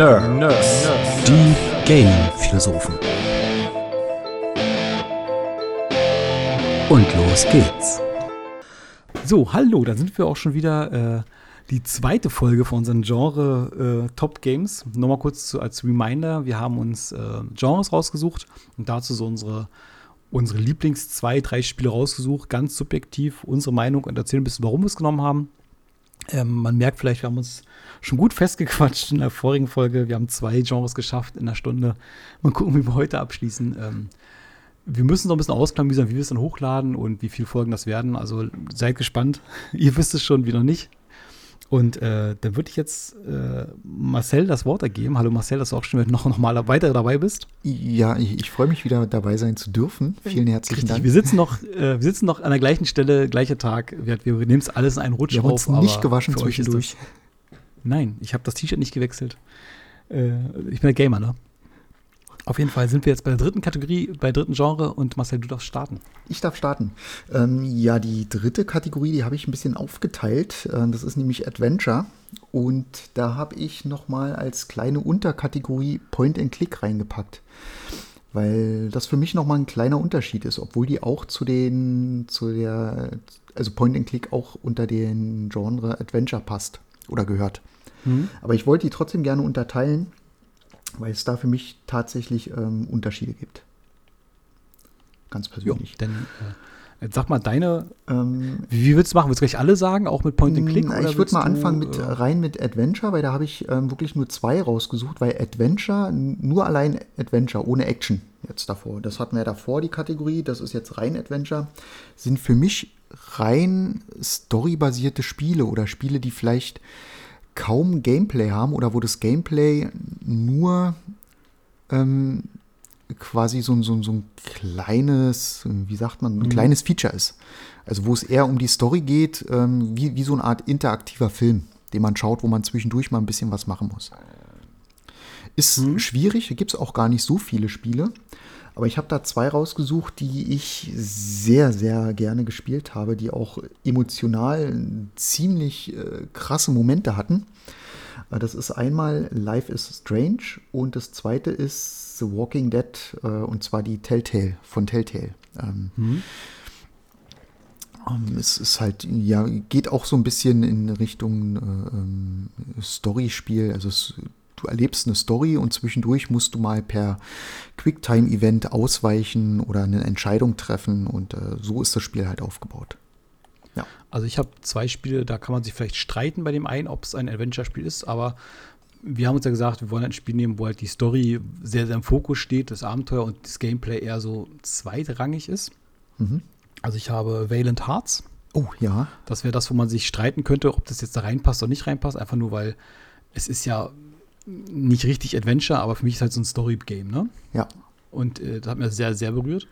Nerd. Nerds. Die Gaming-Philosophen. Und los geht's. So, hallo, da sind wir auch schon wieder. Äh, die zweite Folge von unseren Genre äh, Top Games. Nochmal kurz zu, als Reminder: Wir haben uns äh, Genres rausgesucht und dazu so unsere, unsere Lieblings- zwei, drei Spiele rausgesucht, ganz subjektiv unsere Meinung und erzählen ein bisschen, warum wir es genommen haben. Ähm, man merkt vielleicht, wir haben uns schon gut festgequatscht in der vorigen Folge. Wir haben zwei Genres geschafft in einer Stunde. Mal gucken, wie wir heute abschließen. Ähm, wir müssen noch ein bisschen ausklamüsern, wie wir es dann hochladen und wie viele Folgen das werden. Also seid gespannt. Ihr wisst es schon, wieder nicht. Und äh, dann würde ich jetzt äh, Marcel das Wort ergeben. Hallo Marcel, dass du auch schon noch, noch mal weiter dabei bist. Ja, ich, ich freue mich wieder dabei sein zu dürfen. Vielen herzlichen Richtig, Dank. Wir sitzen noch, äh, wir sitzen noch an der gleichen Stelle, gleicher Tag. Wir, wir nehmen es alles in einen Rutsch wir haben auf. uns nicht gewaschen für euch ist zwischendurch. Nein, ich habe das T-Shirt nicht gewechselt. Äh, ich bin ein Gamer, ne? Auf jeden Fall sind wir jetzt bei der dritten Kategorie, bei der dritten Genre und Marcel, du darfst starten. Ich darf starten. Ähm, ja, die dritte Kategorie, die habe ich ein bisschen aufgeteilt. Äh, das ist nämlich Adventure. Und da habe ich nochmal als kleine Unterkategorie Point and Click reingepackt. Weil das für mich nochmal ein kleiner Unterschied ist, obwohl die auch zu den, zu der, also Point and Click auch unter den Genre Adventure passt oder gehört. Aber ich wollte die trotzdem gerne unterteilen, weil es da für mich tatsächlich ähm, Unterschiede gibt. Ganz Ja, persönlich. denn äh, jetzt sag mal deine, Ähm, wie, würdest du machen? Willst du gleich alle sagen, auch mit Point and Click? oder ich würde mal anfangen mit äh, rein mit Adventure, weil da habe ich ähm, wirklich nur zwei rausgesucht, weil Adventure, nur allein Adventure, ohne Action jetzt davor. Das hatten wir davor, die Kategorie, das ist jetzt rein Adventure, sind für mich rein storybasierte Spiele oder Spiele, die vielleicht kaum Gameplay haben oder wo das Gameplay nur ähm, quasi so, ein- so, so ein kleines, wie sagt man, ein kleines Feature ist. Also wo es eher um die Story geht, ähm, wie, wie so eine Art interaktiver Film, den man schaut, wo man zwischendurch mal ein bisschen was machen muss. Ist schwierig, gibt es auch gar nicht so viele Spiele. Aber ich habe da zwei rausgesucht, die ich sehr, sehr gerne gespielt habe, die auch emotional ziemlich äh, krasse Momente hatten. Äh, Das ist einmal Life is Strange und das zweite ist The Walking Dead äh, und zwar die Telltale von Telltale. Ähm, ähm, es ist halt, ja, geht auch so ein bisschen in Richtung äh, ähm, Story-Spiel. Also es, du erlebst eine Story und zwischendurch musst du mal per Quicktime-Event ausweichen oder eine Entscheidung treffen und äh, so ist das Spiel halt aufgebaut. Ja. Also ich habe zwei Spiele, da kann man sich vielleicht streiten bei dem einen, ob es ein Adventure-Spiel ist, aber wir haben uns ja gesagt, wir wollen ein Spiel nehmen, wo halt die Story sehr, sehr im Fokus steht, das Abenteuer und das Gameplay eher so zweitrangig ist. Mhm. Also ich habe Valiant Hearts. Oh ja, Das wäre das, wo man sich streiten könnte, ob das jetzt da reinpasst oder nicht reinpasst, einfach nur weil es ist ja nicht richtig Adventure, aber für mich ist halt so ein Story-Game, ne? ja. Und äh, das hat mir sehr, sehr berührt.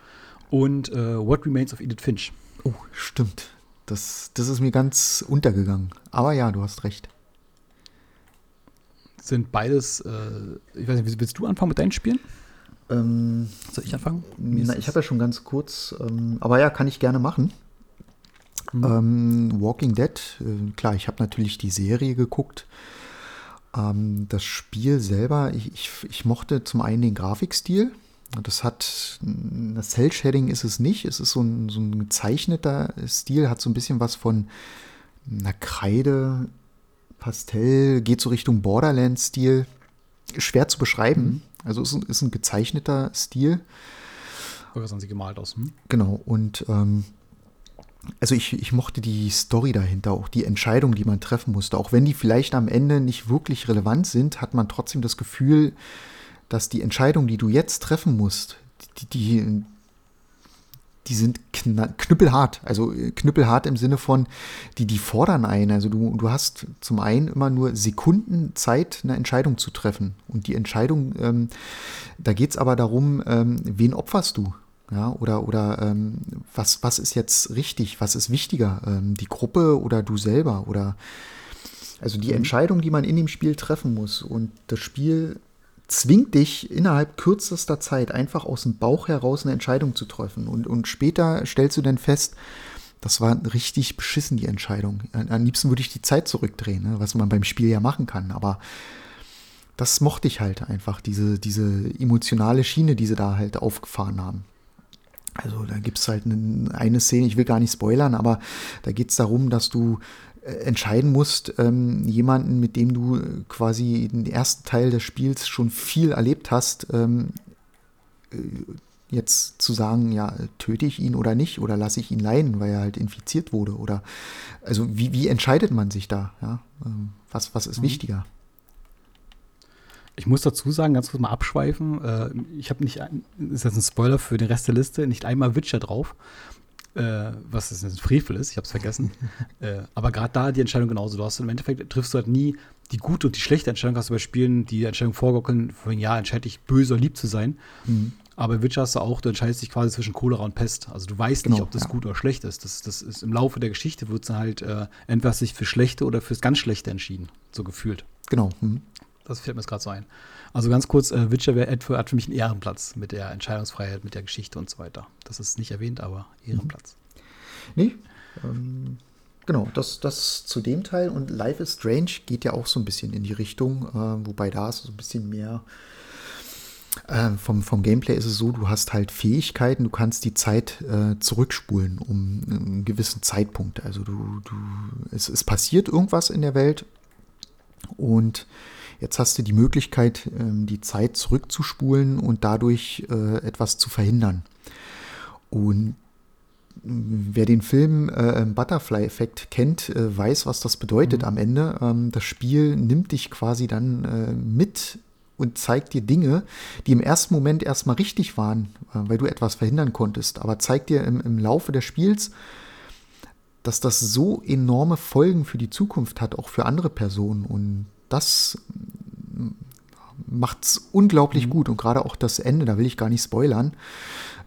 Und äh, What Remains of Edith Finch. Oh, stimmt. Das, das ist mir ganz untergegangen. Aber ja, du hast recht. Sind beides, äh, ich weiß nicht, willst du anfangen mit deinen Spielen? Ähm, Soll ich anfangen? Na, ich habe ja schon ganz kurz, ähm, aber ja, kann ich gerne machen. Ähm, Walking Dead, äh, klar, ich habe natürlich die Serie geguckt. Ähm, das Spiel selber, ich, ich, ich mochte zum einen den Grafikstil. Das hat, das Cell-Shading ist es nicht, es ist so ein, so ein gezeichneter Stil, hat so ein bisschen was von einer Kreide, Pastell, geht so Richtung Borderlands-Stil. Schwer zu beschreiben. Also ist, ein- ist ein gezeichneter Stil. Oder sahen sie gemalt aus? Hm? Genau, und ähm, also ich, ich mochte die Story dahinter, auch die Entscheidung, die man treffen musste. Auch wenn die vielleicht am Ende nicht wirklich relevant sind, hat man trotzdem das Gefühl, dass die Entscheidung, die du jetzt treffen musst, die, die, die sind knüppelhart. Also äh, knüppelhart im Sinne von, die, die fordern einen. Also du, du hast zum einen immer nur Sekunden Zeit, eine Entscheidung zu treffen. Und die Entscheidung, ähm, da geht es aber darum, ähm, wen opferst du? Ja, oder oder ähm, was, was ist jetzt richtig, was ist wichtiger? Ähm, die Gruppe oder du selber? Oder also die Entscheidung, die man in dem Spiel treffen muss. Und das Spiel zwingt dich innerhalb kürzester Zeit einfach aus dem Bauch heraus eine Entscheidung zu treffen. Und, und später stellst du dann fest, das war richtig beschissen, die Entscheidung. Am am liebsten würde ich die Zeit zurückdrehen, ne, was man beim Spiel ja machen kann. Aber das mochte ich halt einfach, diese, diese emotionale Schiene, die sie da halt aufgefahren haben. Also da gibt es halt eine, eine, Szene, ich will gar nicht spoilern, aber da geht es darum, dass du äh, entscheiden musst, ähm, jemanden, mit dem du quasi den ersten Teil des Spiels schon viel erlebt hast, ähm, äh, jetzt zu sagen, ja, töte ich ihn oder nicht oder lasse ich ihn leiden, weil er halt infiziert wurde oder also wie, wie entscheidet man sich da? Ja? Ähm, was, was ist mhm. wichtiger? Ich muss dazu sagen, ganz kurz mal abschweifen. Äh, ich habe nicht, ist jetzt ein Spoiler für den Rest der Liste, nicht einmal Witcher drauf. Äh, was ist ein Frevel ist, ich habe es vergessen. äh, aber gerade da die Entscheidung genauso. Du hast im Endeffekt triffst du halt nie die gute und die schlechte Entscheidung. Hast du bei Spielen die Entscheidung vorgaukeln, von ja, entscheide ich böse oder lieb zu sein. Mhm. Aber in Witcher hast du auch, du entscheidest dich quasi zwischen Cholera und Pest. Also du weißt genau, nicht, ob das ja. gut oder schlecht ist. Das, das ist im Laufe der Geschichte wird es halt äh, entweder sich für schlechte oder fürs ganz schlechte entschieden. So gefühlt. Genau. Mhm. Das fällt mir jetzt gerade so ein. Also ganz kurz, äh, Witcher wär, hat für mich einen Ehrenplatz mit der Entscheidungsfreiheit, mit der Geschichte und so weiter. Das ist nicht erwähnt, aber Ehrenplatz. Nee, ähm, genau, das, das zu dem Teil. Und Life is Strange geht ja auch so ein bisschen in die Richtung, äh, wobei da ist so ein bisschen mehr. Äh, vom, vom Gameplay ist es so, du hast halt Fähigkeiten, du kannst die Zeit äh, zurückspulen um einen gewissen Zeitpunkt. Also du, du, es, es passiert irgendwas in der Welt und Jetzt hast du die Möglichkeit, ähm, die Zeit zurückzuspulen und dadurch äh, etwas zu verhindern. Und mm, wer den Film äh, Butterfly-Effekt kennt, äh, weiß, was das bedeutet mhm. am Ende. Ähm, das Spiel nimmt dich quasi dann äh, mit und zeigt dir Dinge, die im ersten Moment erstmal richtig waren, äh, weil du etwas verhindern konntest, aber zeigt dir im, im Laufe des Spiels, dass das so enorme Folgen für die Zukunft hat, auch für andere Personen. Und das macht es unglaublich mhm. gut und gerade auch das Ende, da will ich gar nicht spoilern.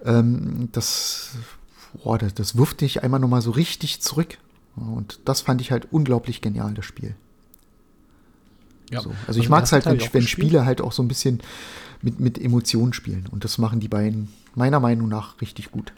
Ähm, das, boah, das, das wirft dich einmal nochmal so richtig zurück. Und das fand ich halt unglaublich genial, das Spiel. Ja. So. Also, also ich mag es halt, wenn, wenn Spiele halt auch so ein bisschen mit, mit Emotionen spielen. Und das machen die beiden meiner Meinung nach richtig gut.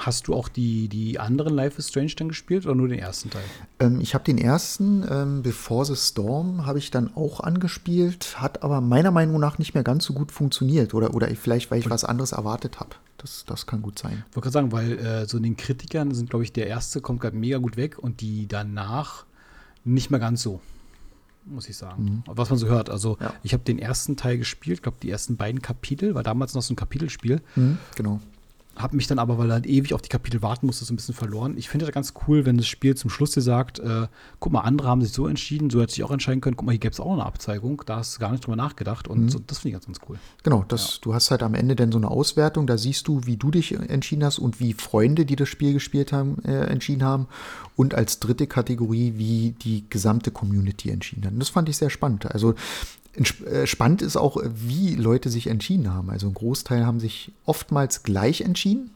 Hast du auch die, die anderen Life is Strange dann gespielt oder nur den ersten Teil? Ähm, ich habe den ersten, ähm, Before the Storm, habe ich dann auch angespielt, hat aber meiner Meinung nach nicht mehr ganz so gut funktioniert. Oder, oder vielleicht, weil ich was anderes erwartet habe. Das, das kann gut sein. Ich wollte gerade sagen, weil äh, so in den Kritikern sind, glaube ich, der erste kommt gerade mega gut weg und die danach nicht mehr ganz so muss ich sagen. Mhm. Was man so hört. Also ja. ich habe den ersten Teil gespielt, glaube die ersten beiden Kapitel, war damals noch so ein Kapitelspiel. Mhm, genau habe mich dann aber, weil er halt ewig auf die Kapitel warten musste, so ein bisschen verloren. Ich finde das ganz cool, wenn das Spiel zum Schluss dir sagt, äh, guck mal, andere haben sich so entschieden, so hätte sich auch entscheiden können, guck mal, hier gäbe es auch eine Abzeigung, da hast du gar nicht drüber nachgedacht und mhm. so, das finde ich ganz, ganz cool. Genau, das, ja. du hast halt am Ende dann so eine Auswertung, da siehst du, wie du dich entschieden hast und wie Freunde, die das Spiel gespielt haben, äh, entschieden haben und als dritte Kategorie, wie die gesamte Community entschieden hat. Und das fand ich sehr spannend. Also spannend ist auch, wie Leute sich entschieden haben. Also ein Großteil haben sich oftmals gleich entschieden.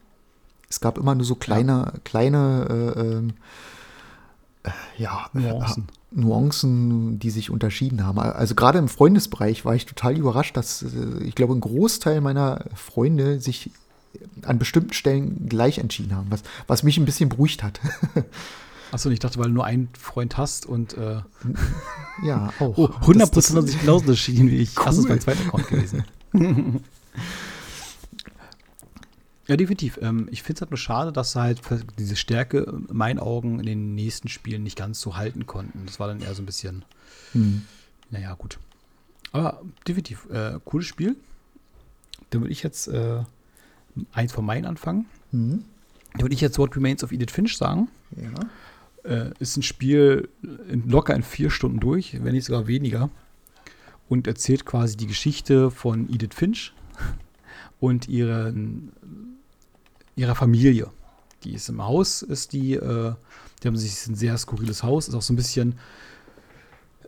Es gab immer nur so kleine, ja. kleine äh, ähm, äh, ja, Nuancen. Nuancen, die sich unterschieden haben. Also gerade im Freundesbereich war ich total überrascht, dass äh, ich glaube, ein Großteil meiner Freunde sich an bestimmten Stellen gleich entschieden haben, was, was mich ein bisschen beruhigt hat. Achso, ich dachte, weil du nur einen Freund hast und äh, ja, auch. Oh, 100% das, das, sich genauso erschienen wie ich. Cool. Das ist mein zweiter Account gewesen. ja, definitiv. Ähm, ich finde es halt nur schade, dass halt diese Stärke in meinen Augen in den nächsten Spielen nicht ganz so halten konnten. Das war dann eher so ein bisschen, hm. naja, gut. Aber definitiv, äh, cooles Spiel. Dann würde ich jetzt äh, eins von meinen anfangen. Mhm. Dann würde ich jetzt What Remains of Edith Finch sagen. Ja. Äh, ist ein Spiel in, locker in vier Stunden durch, wenn nicht sogar weniger. Und erzählt quasi die Geschichte von Edith Finch und ihren, ihrer Familie. Die ist im Haus, ist die, äh, die haben sich ein sehr skurriles Haus, ist auch so ein bisschen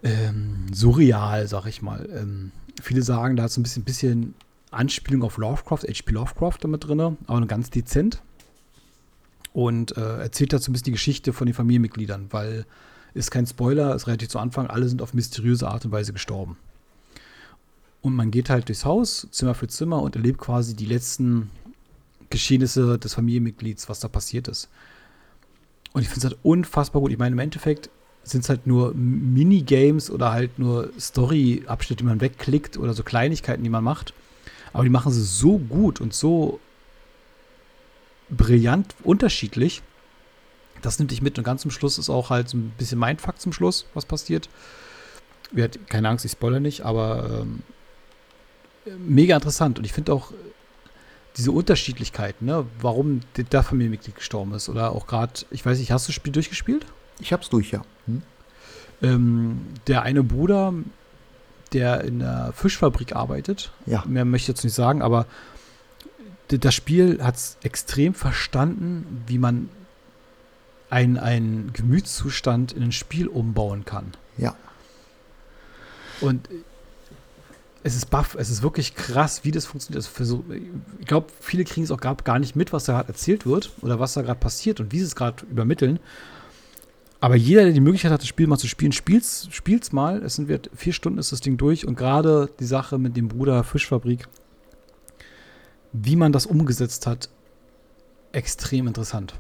ähm, surreal, sag ich mal. Ähm, viele sagen, da hat so ein bisschen, bisschen Anspielung auf Lovecraft, H.P. Lovecraft damit drin, aber nur ganz dezent und äh, erzählt dazu ein bisschen die Geschichte von den Familienmitgliedern, weil ist kein Spoiler, ist relativ zu Anfang, alle sind auf mysteriöse Art und Weise gestorben. Und man geht halt durchs Haus, Zimmer für Zimmer und erlebt quasi die letzten Geschehnisse des Familienmitglieds, was da passiert ist. Und ich finde es halt unfassbar gut. Ich meine, im Endeffekt sind es halt nur Minigames oder halt nur Story-Abschnitte, die man wegklickt oder so Kleinigkeiten, die man macht. Aber die machen sie so gut und so brillant unterschiedlich. Das nimmt dich mit und ganz zum Schluss ist auch halt so ein bisschen Mindfuck zum Schluss, was passiert. Wir keine Angst, ich spoilere nicht, aber ähm, mega interessant und ich finde auch diese Unterschiedlichkeit, ne, warum der Familienmitglied gestorben ist oder auch gerade, ich weiß nicht, hast du das Spiel durchgespielt? Ich hab's durch, ja. Hm? Ähm, der eine Bruder, der in der Fischfabrik arbeitet, Ja. mehr möchte ich jetzt nicht sagen, aber das Spiel hat es extrem verstanden, wie man einen, Gemütszustand in ein Spiel umbauen kann. Ja. Und es ist baff, es ist wirklich krass, wie das funktioniert. Es versuch- ich glaube, viele kriegen es auch gar, nicht mit, was da gerade erzählt wird oder was da gerade passiert und wie sie es gerade übermitteln. Aber jeder, der die Möglichkeit hat, das Spiel mal zu spielen, spielt's, spielt's mal. Es sind vier Stunden ist das Ding durch und gerade die Sache mit dem Bruder Fischfabrik, wie man das umgesetzt hat, extrem interessant.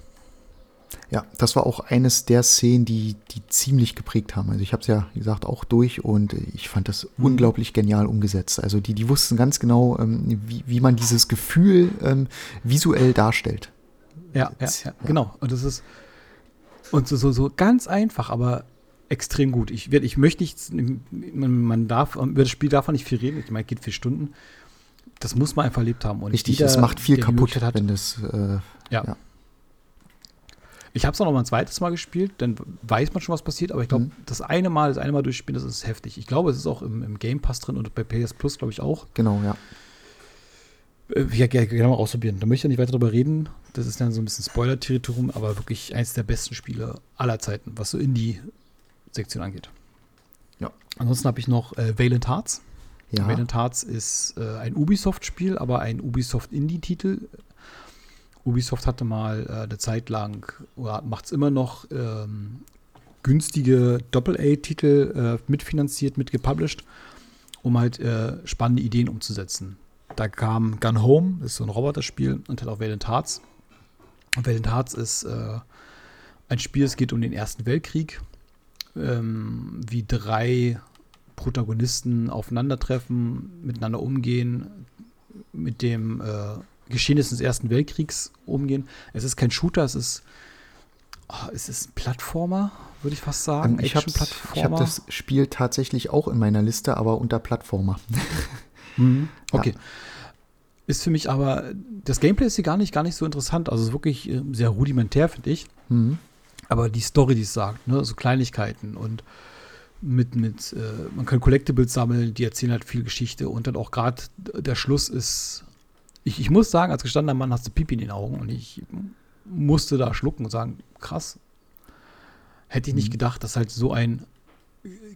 Ja, das war auch eines der Szenen, die, die ziemlich geprägt haben. Also ich habe es ja, wie gesagt, auch durch und ich fand das Mhm. unglaublich genial umgesetzt. Also die, die wussten ganz genau, ähm, wie, wie man dieses Gefühl ähm, visuell darstellt. Ja, ja, ja, genau. Und das ist und so, so, so ganz einfach, aber extrem gut. Ich, ich möchte nicht, man, man darf, über das Spiel darf man nicht viel reden. Ich meine, geht vier Stunden. Das muss man einfach erlebt haben. Und Richtig, jeder, es macht viel kaputt, Hat, wenn das äh, ja. ja. Ich habe es auch noch mal ein zweites Mal gespielt, dann weiß man schon, was passiert, aber ich glaube, Mhm. das eine Mal, das eine Mal durchspielen, das ist heftig. Ich glaube, es ist auch im, im Game Pass drin und bei PS Plus, glaube ich, auch. genau, ja. Äh, Ja, gerne gerne mal ausprobieren. Da möchte ich ja nicht weiter drüber reden. Das ist dann so ein bisschen Spoiler-Territorium, aber wirklich eins der besten Spiele aller Zeiten, was so Indie-Sektion angeht. Ja. Ansonsten habe ich noch äh, Valiant Hearts. Ja, Valiant Hearts ist äh, ein Ubisoft-Spiel, aber ein Ubisoft-Indie-Titel. Ubisoft hatte mal äh, eine Zeit lang, oder macht es immer noch, ähm, günstige Doppel-A-Titel äh, mitfinanziert, mitgepublished, um halt äh, spannende Ideen umzusetzen. Da kam Gun Home, das ist so ein Roboterspiel, und halt auch Valiant Hearts. Und Valiant Hearts ist äh, ein Spiel, es geht um den Ersten Weltkrieg, ähm, wie drei Protagonisten aufeinandertreffen, miteinander umgehen, mit dem äh, Geschehnissen des Ersten Weltkriegs umgehen. Es ist kein Shooter, es ist, oh, es ist ein Plattformer, würde ich fast sagen. Ähm, ich habe ich hab das Spiel tatsächlich auch in meiner Liste, aber unter Plattformer. Mhm. Okay. Ist für mich aber, das Gameplay ist hier gar nicht, gar nicht so interessant. Also es ist wirklich äh, sehr rudimentär, finde ich. Mhm. Aber die Story, die es sagt, ne, so Kleinigkeiten und mit, mit, äh, man kann Collectibles sammeln, die erzählen halt viel Geschichte und dann auch gerade der Schluss ist, ich, ich muss sagen, als gestandener Mann hast du Pipi in den Augen und ich musste da schlucken und sagen, krass. Hätte ich nicht Mhm. gedacht, dass halt so ein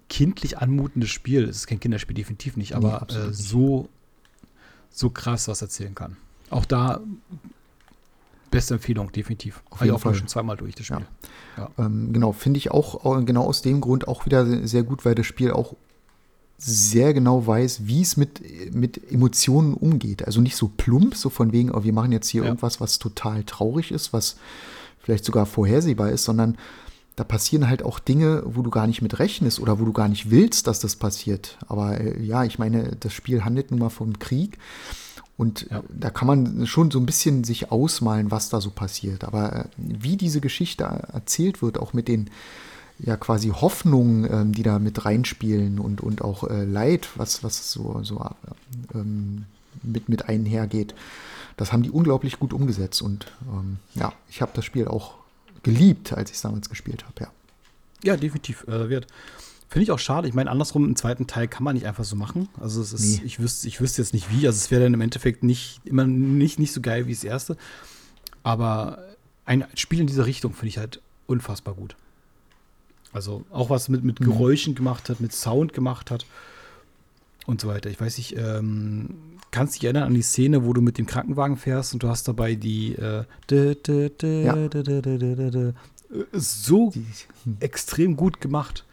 kindlich anmutendes Spiel, es ist kein Kinderspiel, definitiv nicht, Nee, aber absolut äh, so, so krass was erzählen kann. Auch da beste Empfehlung, definitiv. Auf jeden auch Fall. schon zweimal durch das Ja. Spiel. Ähm, genau, finde ich auch äh, genau aus dem Grund auch wieder sehr gut, weil das Spiel auch sehr genau weiß, wie es mit, mit Emotionen umgeht. Also nicht so plump, so von wegen, oh, wir machen jetzt hier Ja. irgendwas, was total traurig ist, was vielleicht sogar vorhersehbar ist, sondern da passieren halt auch Dinge, wo du gar nicht mit rechnest oder wo du gar nicht willst, dass das passiert. Aber äh, ja, ich meine, das Spiel handelt nun mal vom Krieg. Und Ja. äh, da kann man schon so ein bisschen sich ausmalen, was da so passiert. Aber äh, wie diese Geschichte erzählt wird, auch mit den ja quasi Hoffnungen, ähm, die da mit reinspielen und, und auch äh, Leid, was, was so, so äh, ähm, mit, mit einhergeht, das haben die unglaublich gut umgesetzt. Und ähm, ja, ich habe das Spiel auch geliebt, als ich es damals gespielt habe, ja. Ja, definitiv. Äh, wird. Finde ich auch schade. Ich meine, andersrum, im zweiten Teil kann man nicht einfach so machen. Also es ist, Nee. ich wüsste, ich wüsste jetzt nicht wie. Also es wäre dann im Endeffekt nicht immer nicht, nicht so geil wie das erste. Aber ein Spiel in dieser Richtung finde ich halt unfassbar gut. Also auch was mit, mit Mhm. Geräuschen gemacht hat, mit Sound gemacht hat und so weiter. Ich weiß nicht, ähm, kannst dich erinnern an die Szene, wo du mit dem Krankenwagen fährst und du hast dabei die äh, Ja. Äh, so extrem gut gemacht.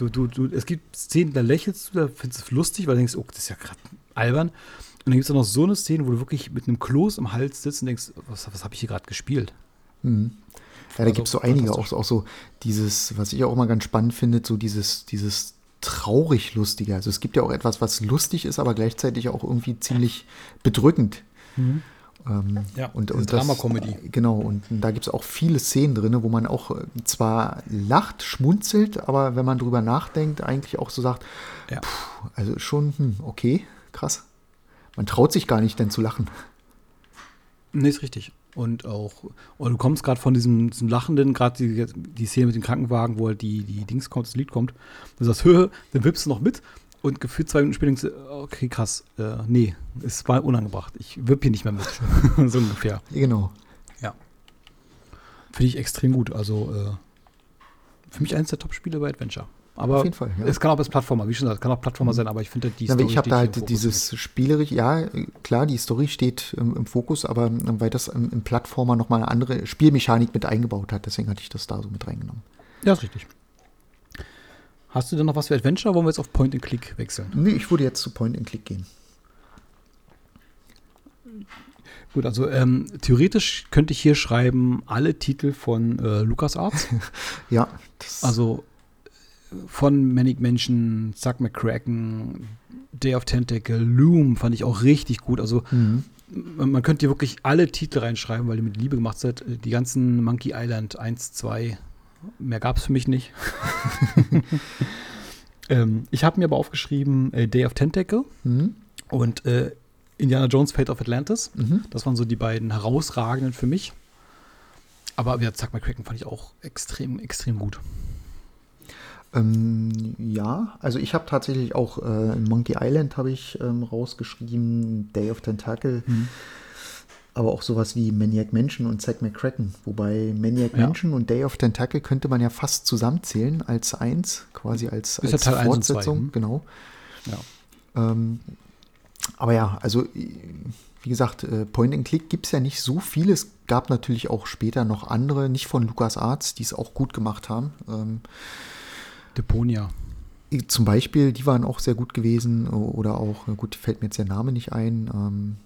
Du, du, du, es gibt Szenen, da lächelst du, da findest du es lustig, weil du denkst, oh, das ist ja gerade albern. Und dann gibt es auch noch so eine Szene, wo du wirklich mit einem Kloß im Hals sitzt und denkst, was, was habe ich hier gerade gespielt? Mhm. Ja, da Also, gibt es so einige, auch, auch so dieses, was ich auch immer ganz spannend finde, so dieses, dieses traurig lustige. Also es gibt ja auch etwas, was lustig ist, aber gleichzeitig auch irgendwie ziemlich bedrückend. Ähm. Ja, und, und Drama-Comedy. Genau, und da gibt es auch viele Szenen drin, wo man auch äh, zwar lacht, schmunzelt, aber wenn man drüber nachdenkt, eigentlich auch so sagt, Ja. puh, also schon, hm, okay, krass. Man traut sich gar nicht, denn zu lachen. Nee, ist richtig. Und auch, und du kommst gerade von diesem, diesem Lachenden, gerade die, die Szene mit dem Krankenwagen, wo halt die, die Dings kommt, das Lied kommt. Du sagst, Höhe, dann wippst du noch mit und gefühlt zwei Minuten später denkst du, okay, krass, äh, nee, es war unangebracht. Ich wipp hier nicht mehr mit. so ungefähr. Genau. Ja. Finde ich extrem gut. Also, äh, für mich eines der Top-Spiele bei Adventure. Aber Auf jeden Fall, ja. es kann auch als Plattformer, wie schon gesagt, es kann auch Plattformer sein, aber ich finde die Ja, aber ich habe da halt dieses spielerisch, ja, klar, die Story steht ähm, im Fokus, aber ähm, weil das im, im Plattformer nochmal eine andere Spielmechanik mit eingebaut hat, deswegen hatte ich das da so mit reingenommen. Ja, ist richtig. Hast du denn noch was für Adventure? Wollen wir jetzt auf Point and Click wechseln? Nee, ich würde jetzt zu Point and Click gehen. Gut, also ähm, theoretisch könnte ich hier schreiben alle Titel von äh, LucasArts. Ja, das, also äh, von Manic Mansion, Zack McCracken, Day of Tentacle, Loom fand ich auch richtig gut. Also mhm. man man könnte hier wirklich alle Titel reinschreiben, weil die mit Liebe gemacht sind. Die ganzen Monkey Island 1, 2, mehr gab es für mich nicht. ähm, ich habe mir aber aufgeschrieben äh, Day of Tentacle Mhm. und äh, Indiana Jones Fate of Atlantis. Mhm. Das waren so die beiden herausragenden für mich. Aber ja, Zack McCracken fand ich auch extrem, extrem gut. Ähm, ja, also ich habe tatsächlich auch äh, in Monkey Island habe ich ähm, rausgeschrieben, Day of Tentacle, aber auch sowas wie Maniac Mansion und Zack McCracken. Wobei Maniac Ja. Mansion und Day of Tentacle könnte man ja fast zusammenzählen als eins, quasi als, Ist ja als Teil Fortsetzung. hm? Genau. Ja. Ähm, aber ja, also wie gesagt, äh, Point and Click gibt es ja nicht so viele. Es gab natürlich auch später noch andere, nicht von LucasArts, die es auch gut gemacht haben. Ähm, Deponia. zum Beispiel, die waren auch sehr gut gewesen. Oder auch, gut, fällt mir jetzt der Name nicht ein. Ähm,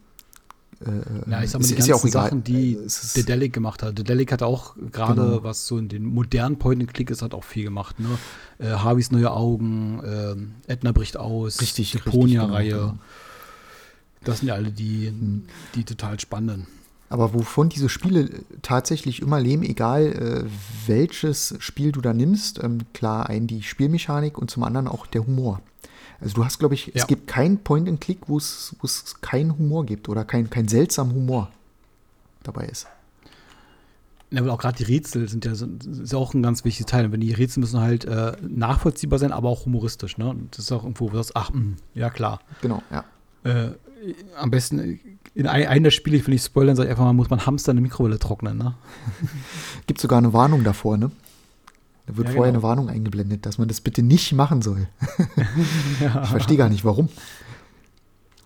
äh, Ja, ich sag mal, die ja ganzen egal. Sachen, die Äh, Dedelic gemacht hat. Dedelic hat auch gerade, Genau. was so in den modernen Point-and-Click ist, hat auch viel gemacht. Ne? Äh, Harveys neue Augen, ähm, Edna bricht aus, Richtig, Deponia-Reihe. richtig, genau, genau. Das sind ja alle die, die total spannenden. Aber wovon diese Spiele tatsächlich immer leben, egal äh, welches Spiel du da nimmst, ähm, klar, ein die Spielmechanik und zum anderen auch der Humor. Also du hast, glaube ich, Ja. es gibt kein Point-and-Click, wo es wo es keinen Humor gibt oder kein, kein seltsamen Humor dabei ist. Ja, aber auch gerade die Rätsel sind ja, ist ja auch ein ganz wichtiges Teil. Und wenn die Rätsel müssen halt äh, nachvollziehbar sein, aber auch humoristisch. Ne? Und Das ist auch irgendwo, wo du sagst, ach, mh, ja klar. Genau, ja. Äh, am besten in ein- einem der Spiele, ich will nicht spoilern, sag ich einfach mal, muss man Hamster in der Mikrowelle trocknen. Ne? Gibt sogar eine Warnung davor, ne? Da wird Ja, vorher genau. eine Warnung eingeblendet, dass man das bitte nicht machen soll. Ich verstehe gar nicht, warum.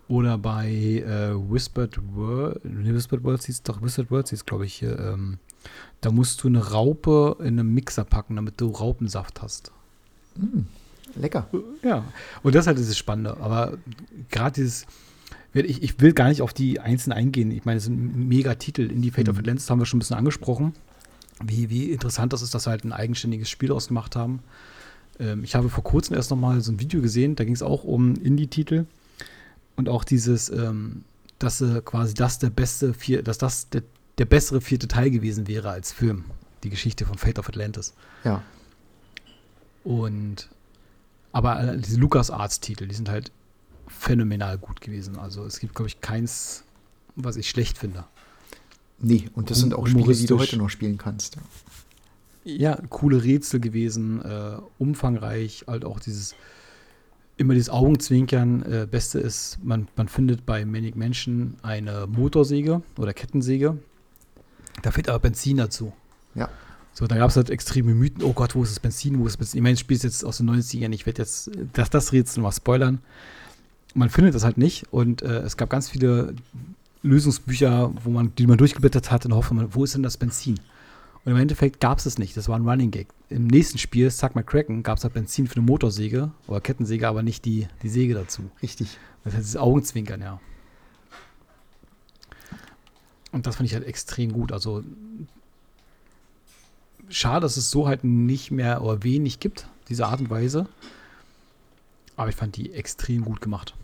Oder bei äh, Whispered World, nee, Whispered Worlds hieß doch, Whispered Worlds hieß, glaube ich, hier, ähm, da musst du eine Raupe in einen Mixer packen, damit du Raupensaft hast. Lecker. Ja, und das ist halt dieses Spannende. Aber gerade dieses, ich, ich will gar nicht auf die Einzelnen eingehen. Ich meine, es sind mega Titel. In die Fate of Atlantis haben wir schon ein bisschen angesprochen. Wie, wie interessant das ist, dass wir halt ein eigenständiges Spiel ausgemacht haben. Ähm, ich habe vor kurzem erst noch mal so ein Video gesehen, da ging es auch um Indie-Titel. Und auch dieses, ähm, dass äh, quasi das der beste, vier, dass das der, der bessere vierte Teil gewesen wäre als Film. Die Geschichte von Fate of Atlantis. Ja. Und aber äh, diese LucasArts-Titel, die sind halt phänomenal gut gewesen. Also es gibt, glaube ich, keins, was ich schlecht finde. Nee, und das sind auch Spiele, die du heute noch spielen kannst. Ja, coole Rätsel gewesen, äh, umfangreich, halt auch dieses, immer dieses Augenzwinkern. Äh, Beste ist, man, man findet bei Manic Mansion eine Motorsäge oder Kettensäge. Da fehlt aber Benzin dazu. Ja. So, da gab es halt extreme Mythen. Oh Gott, wo ist das Benzin? Wo ist das Benzin? Ich meine, das Spiel ist jetzt aus den 90ern. Ich werde jetzt das, das Rätsel mal spoilern. Man findet das halt nicht. Und äh, es gab ganz viele Lösungsbücher, wo man, die man durchgeblättert hat in der Hoffnung, wo ist denn das Benzin? Und im Endeffekt gab es es nicht. Das war ein Running Gag. Im nächsten Spiel, Suck McCracken, gab es halt Benzin für eine Motorsäge oder Kettensäge, aber nicht die, die Säge dazu. Richtig. Das heißt, dieses Augenzwinkern, ja. Und das fand ich halt extrem gut. Also schade, dass es so halt nicht mehr oder wenig gibt, diese Art und Weise. Aber ich fand die extrem gut gemacht.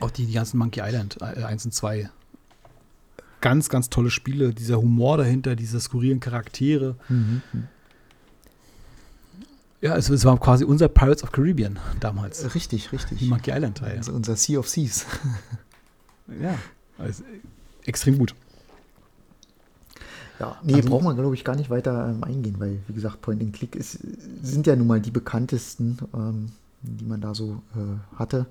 Auch die, die ganzen Monkey Island äh, 1 und 2. Ganz, ganz tolle Spiele. Dieser Humor dahinter, diese skurrilen Charaktere. Mhm. Ja, es, es war quasi unser Pirates of Caribbean damals. Richtig, richtig. Die Monkey Island Teil. Also unser Sea of Seas. Ja, also extrem gut. Ja, nee, Also- braucht man, glaube ich, gar nicht weiter ähm, eingehen, weil, wie gesagt, Point and Click ist, sind ja nun mal die bekanntesten, ähm, die man da so äh, hatte.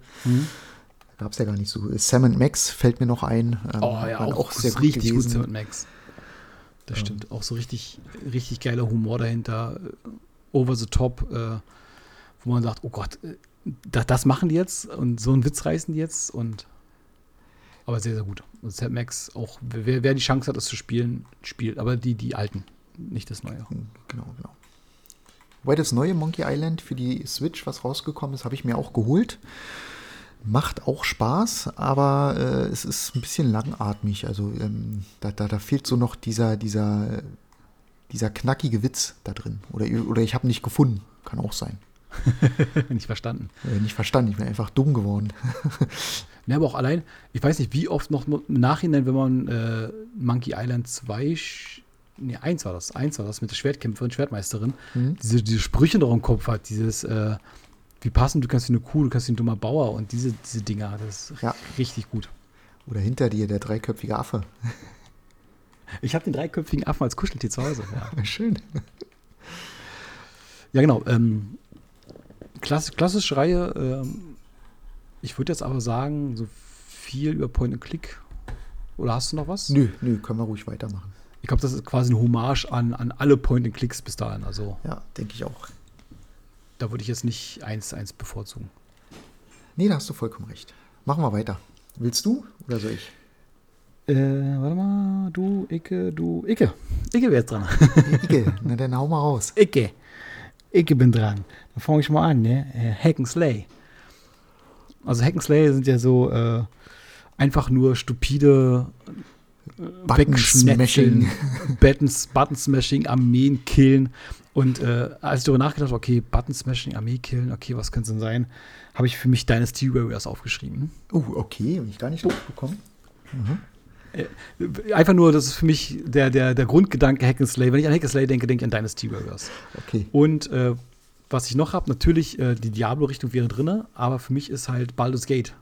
Gab es ja gar nicht so. Sam and Max fällt mir noch ein. ähm, Oh ja, waren auch, sehr gut richtig gut, gewesen. Sam Max. Das stimmt. Auch so richtig, richtig geiler Humor dahinter. äh, Over the top, äh, wo man sagt, oh Gott, äh, das, das machen die jetzt und so einen Witz reißen die jetzt und aber sehr, sehr gut. Und Sam Max, auch wer, wer die Chance hat, das zu spielen, spielt. Aber die, die alten, nicht das neue. Genau, genau. Wobei das neue Monkey Island für die Switch, was rausgekommen ist, habe ich mir auch geholt. Macht auch Spaß, aber äh, es ist ein bisschen langatmig. Also ähm, da, da, da fehlt so noch dieser, dieser, dieser knackige Witz da drin. Oder, oder ich habe nicht gefunden. Kann auch sein. nicht verstanden. Äh, nicht verstanden. Ich bin einfach dumm geworden. Ja, aber auch allein, ich weiß nicht, wie oft noch im Nachhinein, wenn man äh, Monkey Island 2, sch- nee, 1 war das, 1 war das mit der Schwertkämpferin, Schwertmeisterin, Mhm. diese, diese Sprüche noch im Kopf hat, dieses, äh, wie passend, du kannst wie eine Kuh, du kannst wie ein dummer Bauer und diese, diese Dinger, das ist Ja. richtig gut. Oder hinter dir der dreiköpfige Affe. Ich habe den dreiköpfigen Affen als Kuscheltier zu Hause. Ja, Schön. ja genau. Ähm, klass, klassische Reihe, ähm, ich würde jetzt aber sagen, so viel über Point and Click. Oder hast du noch was? Nö, nö, können wir ruhig weitermachen. Ich glaube, das ist quasi eine Hommage an, an alle Point-and-Clicks bis dahin. Also Ja, denke ich auch. Da würde ich jetzt nicht eins eins bevorzugen. Nee, da hast du vollkommen recht. Machen wir weiter. Willst du oder soll ich? Äh, warte mal, du, Icke, du, Icke. Icke wäre jetzt dran. Icke, na dann hau mal raus. Icke. Icke bin dran. Dann fange ich mal an, ne? Äh, Hack and Slay. Also Hack and Slay sind ja so äh, einfach nur stupide äh, Button-Smashing. Buttons, Button-Smashing, Armeen killen. Und äh, als ich darüber nachgedacht habe, okay, Button-Smashing, Armee killen, okay, was könnte es denn sein, habe ich für mich Dynasty Warriors aufgeschrieben. Oh, okay, hab ich gar nicht drauf bekommen. Einfach nur, das ist für mich der, der, der Grundgedanke Hack and Slay. Wenn ich an Hack and Slay denke, denke ich an Dynasty Warriors. Okay. Und äh, was ich noch habe, natürlich äh, die Diablo-Richtung wäre drin, aber für mich ist halt Baldur's Gate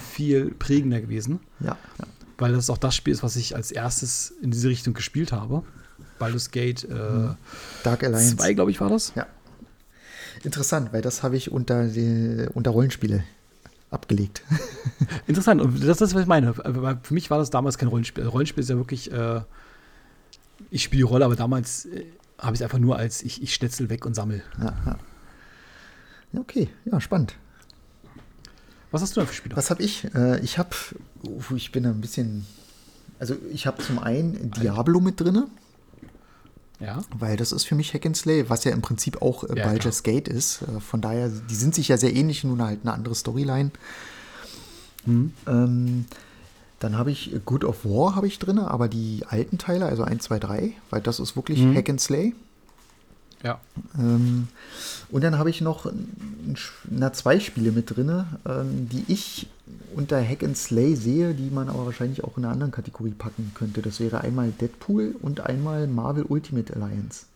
viel prägender gewesen, Ja, ja. weil das auch das Spiel ist, was ich als erstes in diese Richtung gespielt habe. Baldur's Gate äh, Dark Alliance. 2, glaube ich, war das. Ja. Interessant, weil das habe ich unter, die, unter Rollenspiele abgelegt. Interessant, und das ist, was ich meine. Für mich war das damals kein Rollenspiel. Also Rollenspiel ist ja wirklich, äh, ich spiele die Rolle, aber damals äh, habe ich es einfach nur als ich, ich schnetzel weg und sammel. Ja, okay, ja, spannend. Was hast du denn für Spiele? Was habe ich? Äh, ich habe, ich bin ein bisschen, also ich habe zum einen Diablo mit drinne, Ja. weil das ist für mich Hack and Slay, was ja im Prinzip auch äh, Ja, Baldur's Gate ist. Äh, von daher, die sind sich ja sehr ähnlich, nur halt eine andere Storyline. Hm. Ähm, dann habe ich Good of War habe ich drin, aber die alten Teile, also 1, 2, 3, weil das ist wirklich Mhm. Hack and Slay. Ja. Ähm, und dann habe ich noch na, zwei Spiele mit drin, ähm, die ich unter Hack and Slay sehe, die man aber wahrscheinlich auch in einer anderen Kategorie packen könnte. Das wäre einmal Deadpool und einmal Marvel Ultimate Alliance.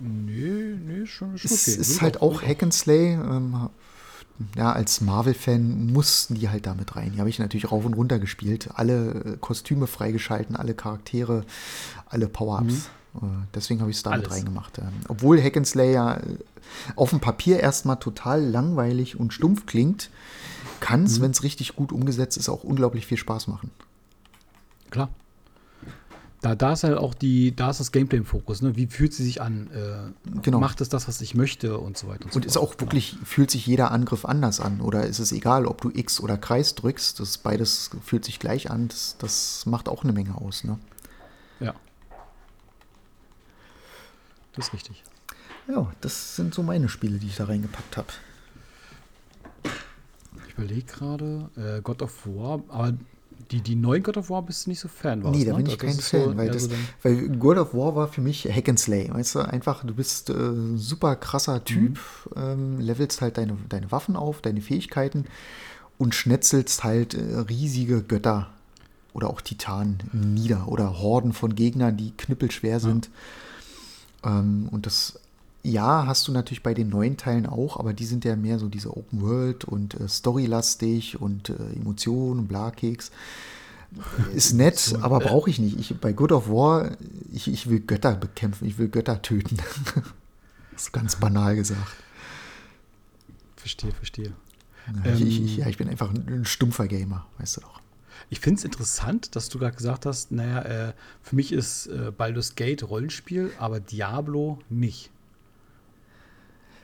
Nö, nö, schon, schon Es okay. ist halt auch will Hack and Slay. Ähm, ja, als Marvel-Fan mussten die halt damit rein. Die habe ich natürlich rauf und runter gespielt. Alle äh, Kostüme freigeschalten, alle Charaktere, alle Power-Ups. Äh, deswegen habe ich es damit Alles. reingemacht. Obwohl Hack and Slay ja äh, auf dem Papier erstmal total langweilig und stumpf klingt, kann es, wenn es richtig gut umgesetzt ist, auch unglaublich viel Spaß machen. Klar. Da, da ist halt auch die, da ist das Gameplay im Fokus, ne? Wie fühlt sie sich an? Äh, Genau. Macht es das, was ich möchte und so weiter und so Und ist auch wirklich, fühlt sich jeder Angriff anders an? Oder ist es egal, ob du X oder Kreis drückst? Das beides fühlt sich gleich an. Das, das macht auch eine Menge aus. Ne? Ja. Das ist richtig. Ja, das sind so meine Spiele, die ich da reingepackt habe. Ich überlege gerade, äh, God of War, aber Die, die neuen God of War bist du nicht so Fan, warst, Nee, da ne? bin ich Das kein Fan, so weil, das, so weil God of War war für mich Hack and Slay. Weißt du, einfach, du bist äh, super krasser Typ, ähm, levelst halt deine, deine Waffen auf, deine Fähigkeiten und schnetzelst halt äh, riesige Götter oder auch Titanen nieder oder Horden von Gegnern, die knüppelschwer sind. Ähm, und das, ja, hast du natürlich bei den neuen Teilen auch, aber die sind ja mehr so diese Open World und äh, Storylastig und äh, Emotionen und Blakeks. Ist nett, aber brauche ich nicht. Ich, bei God of War, ich, ich will Götter bekämpfen, ich will Götter töten. ist ganz banal gesagt. Verstehe, verstehe. Ja, ich, ich, Ähm. ich, ja, ich bin einfach ein, ein stumpfer Gamer, weißt du doch. Ich finde es interessant, dass du gerade gesagt hast, naja, äh, für mich ist äh, Baldur's Gate Rollenspiel, aber Diablo nicht.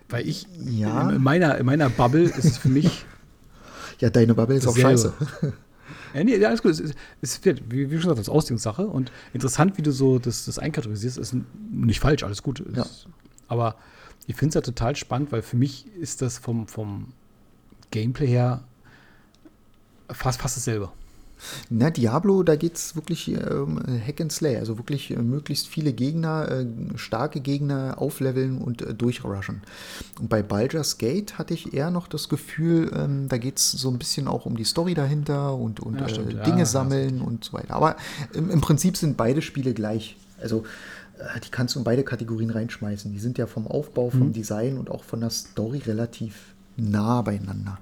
Weil ich, Ja. in, in, meiner, in meiner Bubble ist es für mich, Ja, deine Bubble ist auch scheiße. ja, nee, alles gut, es, ist- es wird, wie, wie schon gesagt, das ist Auslegungssache und interessant, wie du so das, das einkategorisierst, ist nicht falsch, alles gut. Ja. Ist, aber ich finde es ja total spannend, weil für mich ist das vom, vom Gameplay her fast, fast dasselbe. Na, Diablo, da geht es wirklich ähm, Hack and Slay, also wirklich äh, möglichst viele Gegner, äh, starke Gegner aufleveln und äh, durchrushen. Und bei Baldur's Gate hatte ich eher noch das Gefühl, ähm, da geht es so ein bisschen auch um die Story dahinter und, und Ja, äh, stimmt, ja, Dinge ja, sammeln und so weiter. Aber im, im Prinzip sind beide Spiele gleich. Also äh, die kannst du in beide Kategorien reinschmeißen. Die sind ja vom Aufbau, vom Design und auch von der Story relativ nah beieinander.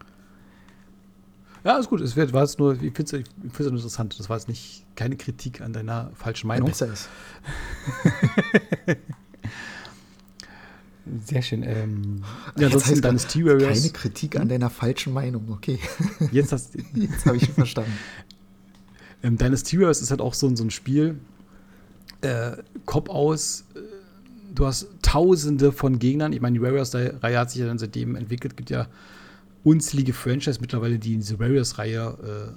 Ja, ist gut. Es wird, war jetzt nur, ich finde es ich find's ja nur interessant. Das war jetzt nicht keine Kritik an deiner falschen Ja, Meinung. besser ist. Sehr schön. Ähm, ja, ansonsten heißt deines T-Warriors. Keine Kritik an deiner falschen Meinung, okay. Jetzt hast Jetzt habe ich schon verstanden. ähm, deines T-Warriors ist halt auch so, ein- so ein Spiel. Äh, Kopf aus. Äh, du hast tausende von Gegnern. Ich meine, die Warriors-Reihe hat sich ja dann seitdem entwickelt. gibt ja unzählige Franchise mittlerweile, die in diese Warriors-Reihe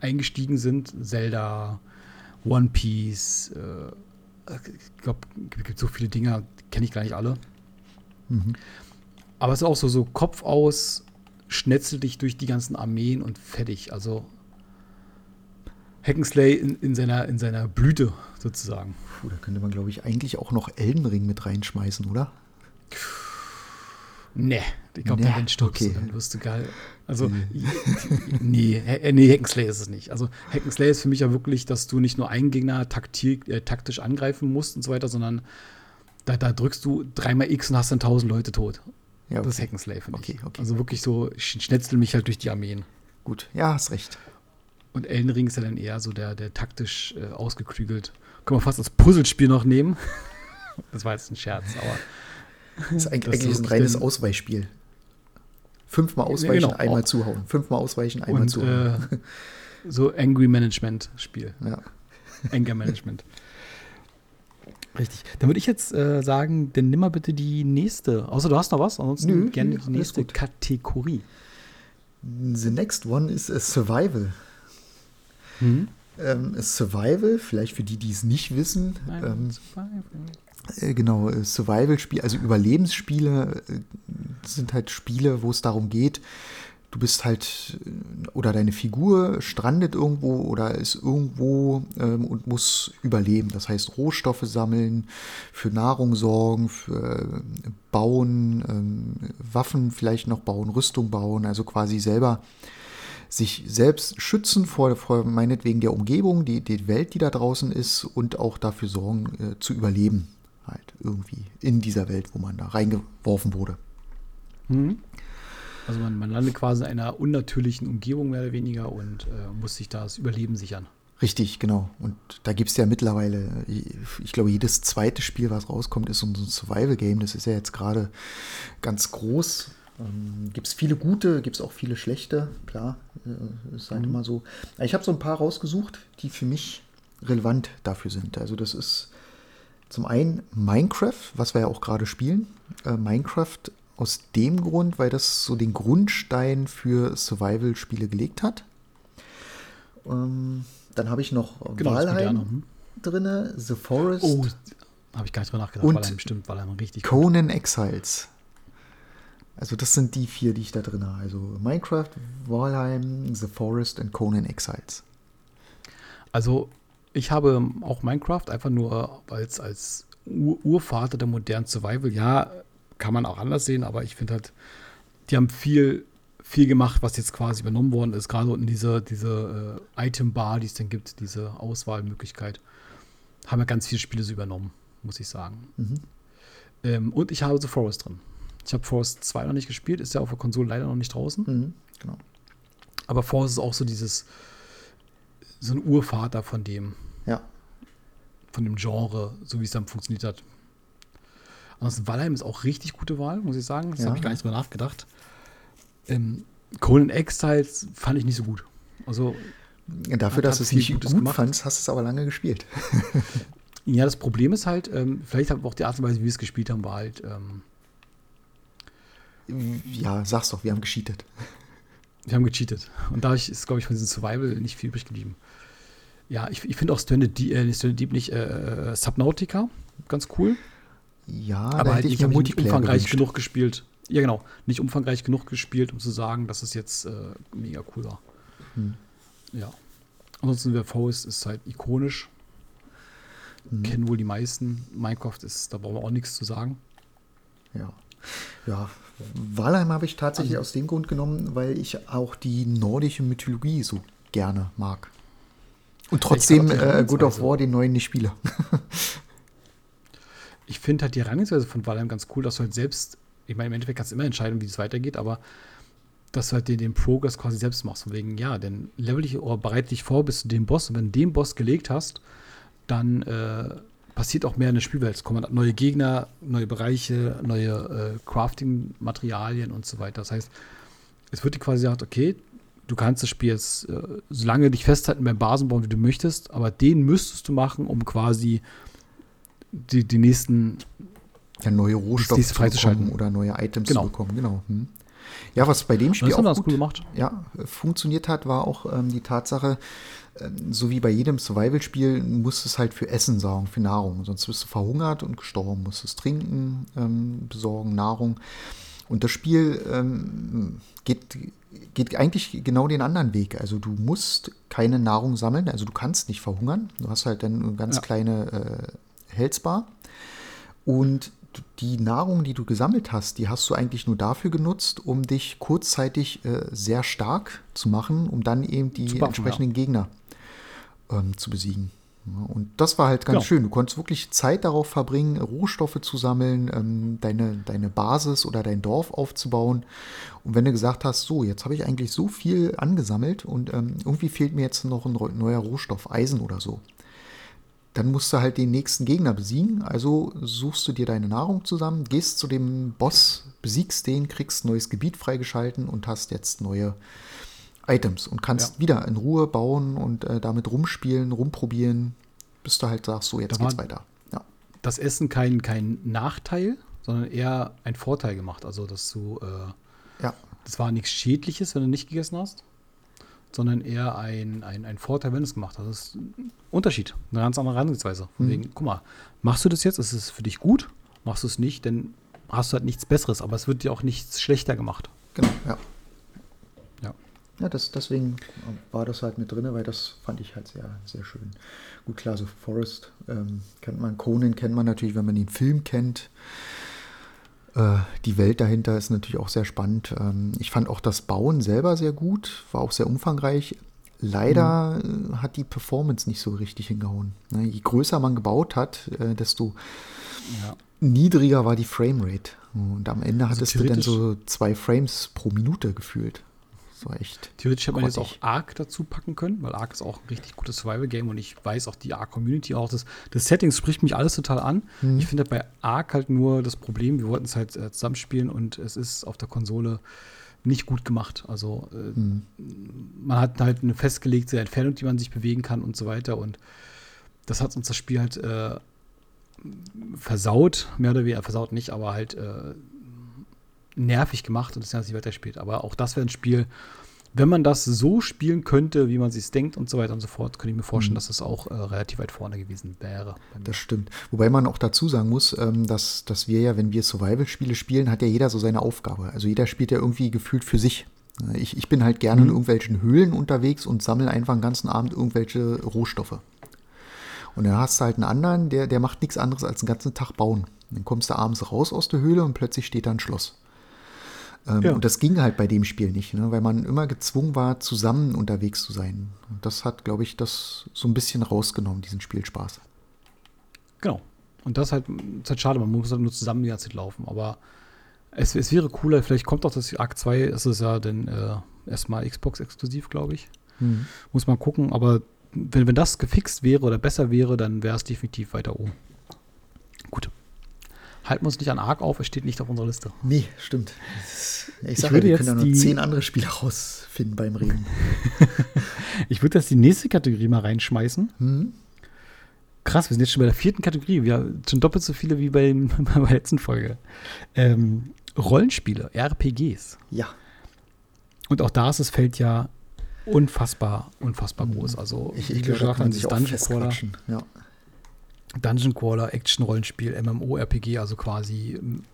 äh, eingestiegen sind. Zelda, One Piece, äh, ich glaube, es gibt so viele Dinge, kenne ich gar nicht alle. Aber es ist auch so, so Kopf aus, schnetzel dich durch die ganzen Armeen und fertig. Also Hackenslay in, in, seiner, in seiner Blüte sozusagen. Puh, da könnte man, glaube ich, eigentlich auch noch Elden Ring mit reinschmeißen, oder? Nee, ich glaube, Nee, dann stirbst okay. dann wirst du geil. Also, nee, äh, nee, Hackenslay ist es nicht. Also, Hackenslay ist für mich ja wirklich, dass du nicht nur einen Gegner taktik, äh, taktisch angreifen musst und so weiter, sondern da, da drückst du dreimal X und hast dann tausend Leute tot. Ja, Das ist okay. Hackenslay, finde Okay, ich. okay. Also wirklich so, ich schnetzel mich halt durch die Armeen. Gut, ja, hast recht. Und Elden Ring ist ja dann eher so der, der taktisch äh, ausgeklügelt. Können wir fast als Puzzlespiel noch nehmen. Das war jetzt ein Scherz, aber Das ist eigentlich, Das eigentlich ist ein reines Ausweichspiel. Fünfmal ausweichen, genau. einmal Auch- zuhauen. Fünfmal ausweichen, einmal und zuhauen. äh, so Angry Management Spiel. ja. Anger Management. Richtig. Dann würde ich jetzt äh, sagen, dann nimm mal bitte die nächste. Außer du hast noch was, ansonsten Nö, gerne nö, die nächste. Kategorie. The next one is a Survival. Mhm. Ähm, Survival, vielleicht für die, die es nicht wissen, ähm, Äh, genau, äh, Survival-Spiel, also Überlebensspiele äh, sind halt Spiele, wo es darum geht, du bist halt äh, oder deine Figur strandet irgendwo oder ist irgendwo ähm, und muss überleben. Das heißt Rohstoffe sammeln, für Nahrung sorgen, für äh, bauen, ähm, Waffen vielleicht noch bauen, Rüstung bauen, also quasi selber sich selbst schützen vor, vor meinetwegen der Umgebung, die, die Welt, die da draußen ist und auch dafür sorgen, äh, zu überleben. Halt irgendwie in dieser Welt, wo man da reingeworfen wurde. Mhm. Also man, man landet quasi in einer unnatürlichen Umgebung mehr oder weniger und äh, muss sich das Überleben sichern. Richtig, genau. Und da gibt es ja mittlerweile, ich, ich glaube, jedes zweite Spiel, was rauskommt, ist so ein Survival-Game. Das ist ja jetzt gerade ganz groß. Ähm, gibt es viele gute, gibt es auch viele schlechte, klar, äh, ist halt immer so. Ich habe so ein paar rausgesucht, die für mich relevant dafür sind. Also das ist zum einen Minecraft, was wir ja auch gerade spielen. Äh, Minecraft aus dem Grund, weil das so den Grundstein für Survival-Spiele gelegt hat. Ähm, dann habe ich noch Genau, Valheim hm. drinne, The Forest, Oh, habe ich gar nicht drüber nachgedacht. Und Valheim bestimmt, Valheim richtig. gut. Conan Exiles. Also das sind die vier, die ich da drin habe. Also Minecraft, Valheim, The Forest und Conan Exiles. Also, ich habe auch Minecraft einfach nur als, als Ur Urvater der modernen Survival. Ja, kann man auch anders sehen, aber ich finde halt, die haben viel, viel gemacht, was jetzt quasi übernommen worden ist. Gerade in dieser diese äh, Item-Bar, die es dann gibt, diese Auswahlmöglichkeit, haben ja ganz viele Spiele so übernommen, muss ich sagen. Mhm. Ähm, und ich habe The Forest drin. Ich habe Forest 2 noch nicht gespielt, ist ja auf der Konsole leider noch nicht draußen. Mhm. Genau. Aber Forest ist auch so dieses, so ein Urvater von dem, Ja. von dem Genre, so wie es dann funktioniert hat. Ansonsten Valheim ist auch richtig gute Wahl, muss ich sagen. Das Ja. habe ich gar nicht drüber nachgedacht. Ähm, Conan Exiles fand ich nicht so gut. Also, Dafür, dass du es nicht Gutes gut gemacht. fandst, hast du es aber lange gespielt. ja, das Problem ist halt, ähm, vielleicht auch die Art und Weise, wie wir es gespielt haben, war halt, ähm, Ja, sag's doch, wir haben gescheatet. wir haben gecheatet. Und dadurch ist, glaube ich, von diesem Survival nicht viel übrig geblieben. Ja, ich, ich finde auch Stranded, Deep, äh, nicht Stranded Deep nicht, äh, Subnautica ganz cool. Ja, aber halt ich mir hab ich nicht umfangreich gewünscht. genug gespielt. Ja, genau. Nicht umfangreich genug gespielt, um zu sagen, dass es jetzt äh, mega cool war. Hm. Ja. Ansonsten, der Forest ist halt ikonisch. Mhm. Kennen wohl die meisten. Minecraft ist, da brauchen wir auch nichts zu sagen. Ja. Ja. Valheim habe ich tatsächlich Also- aus dem Grund genommen, weil ich auch die nordische Mythologie so gerne mag. Und trotzdem äh, God of. War den neuen nicht spiele. Ich finde halt die Herangehensweise von Valheim ganz cool, dass du halt selbst, ich meine, im Endeffekt kannst du immer entscheiden, wie es weitergeht, aber dass du halt den, den Progress quasi selbst machst. Von wegen, ja, denn level dich oder bereite dich vor bis zu dem Boss. Und wenn du den Boss gelegt hast, dann äh, passiert auch mehr in der Spielwelt. Es kommen neue Gegner, neue Bereiche, neue äh, Crafting-Materialien und so weiter. Das heißt, es wird dir quasi gesagt, okay, du kannst das Spiel jetzt äh, so lange dich festhalten beim Basenbauen, wie du möchtest, aber den müsstest du machen, um quasi die, die nächsten Ja, neue Rohstoffe zu freizuschalten. oder neue Items Genau. zu bekommen. Genau. Hm. Ja, was bei dem Spiel auch gut, cool gemacht. ja, äh, funktioniert hat, war auch ähm, die Tatsache, so wie bei jedem Survival-Spiel musst es halt für Essen sorgen, für Nahrung. Sonst bist du verhungert und gestorben. Musst es trinken, ähm, besorgen, Nahrung. Und das Spiel ähm, geht, geht eigentlich genau den anderen Weg. Also du musst keine Nahrung sammeln, also du kannst nicht verhungern. Du hast halt dann eine ganz Ja. kleine äh, Healthbar. Und die Nahrung, die du gesammelt hast, die hast du eigentlich nur dafür genutzt, um dich kurzzeitig äh, sehr stark zu machen, um dann eben die buffen, entsprechenden Gegner ähm, zu besiegen. Ja, und das war halt ganz Genau. schön. Du konntest wirklich Zeit darauf verbringen, Rohstoffe zu sammeln, ähm, deine, deine Basis oder dein Dorf aufzubauen. Und wenn du gesagt hast, so, jetzt habe ich eigentlich so viel angesammelt und ähm, irgendwie fehlt mir jetzt noch ein neu- neuer Rohstoff, Eisen oder so, dann musst du halt den nächsten Gegner besiegen. Also suchst du dir deine Nahrung zusammen, gehst zu dem Boss, besiegst den, kriegst ein neues Gebiet freigeschalten und hast jetzt neue Items und kannst Ja. wieder in Ruhe bauen und äh, damit rumspielen, rumprobieren, bis du halt sagst, so jetzt Da geht's weiter. Ja. Das Essen kein, kein Nachteil, sondern eher ein Vorteil gemacht. Also, dass du, äh, ja, das war nichts Schädliches, wenn du nicht gegessen hast, sondern eher ein, ein, ein Vorteil, wenn du es gemacht hast. Das ist ein Unterschied, eine ganz andere Herangehensweise. Von Mhm. wegen, guck mal, machst du das jetzt, ist es für dich gut? Machst du es nicht, dann hast du halt nichts Besseres, aber es wird dir auch nichts schlechter gemacht. genau, ja. Ja. Das, deswegen war das halt mit drin, weil das fand ich halt sehr, sehr schön. Gut, klar, so Forest ähm, kennt man, Conan kennt man natürlich, wenn man den Film kennt. Äh, die Welt dahinter ist natürlich auch sehr spannend. Ähm, ich fand auch das Bauen selber sehr gut, war auch sehr umfangreich. Leider äh, hat die Performance nicht so richtig hingehauen. Ne, je größer man gebaut hat, äh, desto Ja. niedriger war die Framerate. Und am Ende Also hattest du dann so zwei Frames pro Minute gefühlt. Das war echt. Theoretisch hätte man jetzt auch. Ark dazu packen können, weil Ark ist auch ein richtig gutes Survival-Game und ich weiß auch die Ark-Community auch. Das, das Setting spricht mich alles total an. Mhm. Ich finde bei Ark halt nur das Problem, wir wollten es halt äh, zusammenspielen und es ist auf der Konsole nicht gut gemacht. Also äh, Mhm. man hat halt eine festgelegte Entfernung, die man sich bewegen kann und so weiter. Und das hat uns das Spiel halt äh, versaut, mehr oder weniger, versaut nicht, aber halt äh, nervig gemacht und das hat sich weiterspielt. Aber auch das wäre ein Spiel, wenn man das so spielen könnte, wie man sich denkt und so weiter und so fort, könnte ich mir vorstellen, Mhm. dass das auch äh, relativ weit vorne gewesen wäre. Das stimmt. Wobei man auch dazu sagen muss, ähm, dass, dass wir ja, wenn wir Survival-Spiele spielen, hat ja jeder so seine Aufgabe. Also jeder spielt ja irgendwie gefühlt für sich. Ich, ich bin halt gerne in irgendwelchen Höhlen unterwegs und sammle einfach den ganzen Abend irgendwelche Rohstoffe. Und dann hast du halt einen anderen, der, der macht nichts anderes als den ganzen Tag bauen. Dann kommst du abends raus aus der Höhle und plötzlich steht da ein Schloss. Ähm, Ja. Und das ging halt bei dem Spiel nicht, ne? weil man immer gezwungen war, zusammen unterwegs zu sein. Und das hat, glaube ich, das so ein bisschen rausgenommen, diesen Spielspaß. Genau. Und das ist halt, ist halt schade, man muss halt nur zusammen die ganze Zeit laufen. Aber es, es wäre cooler, vielleicht kommt auch das Arc 2, es ist ja dann äh, erstmal Xbox-exklusiv, glaube ich. Muss man gucken, aber wenn, wenn das gefixt wäre oder besser wäre, dann wäre es definitiv weiter oben. Halten wir uns nicht an Arc auf, es steht nicht auf unserer Liste. Nee, stimmt. Ich Ich sage, würde wir jetzt können ja noch die- zehn andere Spiele rausfinden beim Reden. Ich würde jetzt die nächste Kategorie mal reinschmeißen. Hm? Krass, wir sind jetzt schon bei der vierten Kategorie. Wir haben schon doppelt so viele wie bei, bei der letzten Folge. Ähm, Rollenspiele, RPGs. Ja. Und auch da ist das Feld ja unfassbar, unfassbar groß. Also, Ich, ich glaube, da kann man sich auch Dungeon Crawler, festquatschen. Ja. Dungeon Crawler, Action-Rollenspiel, MMO-RPG, also quasi ähm,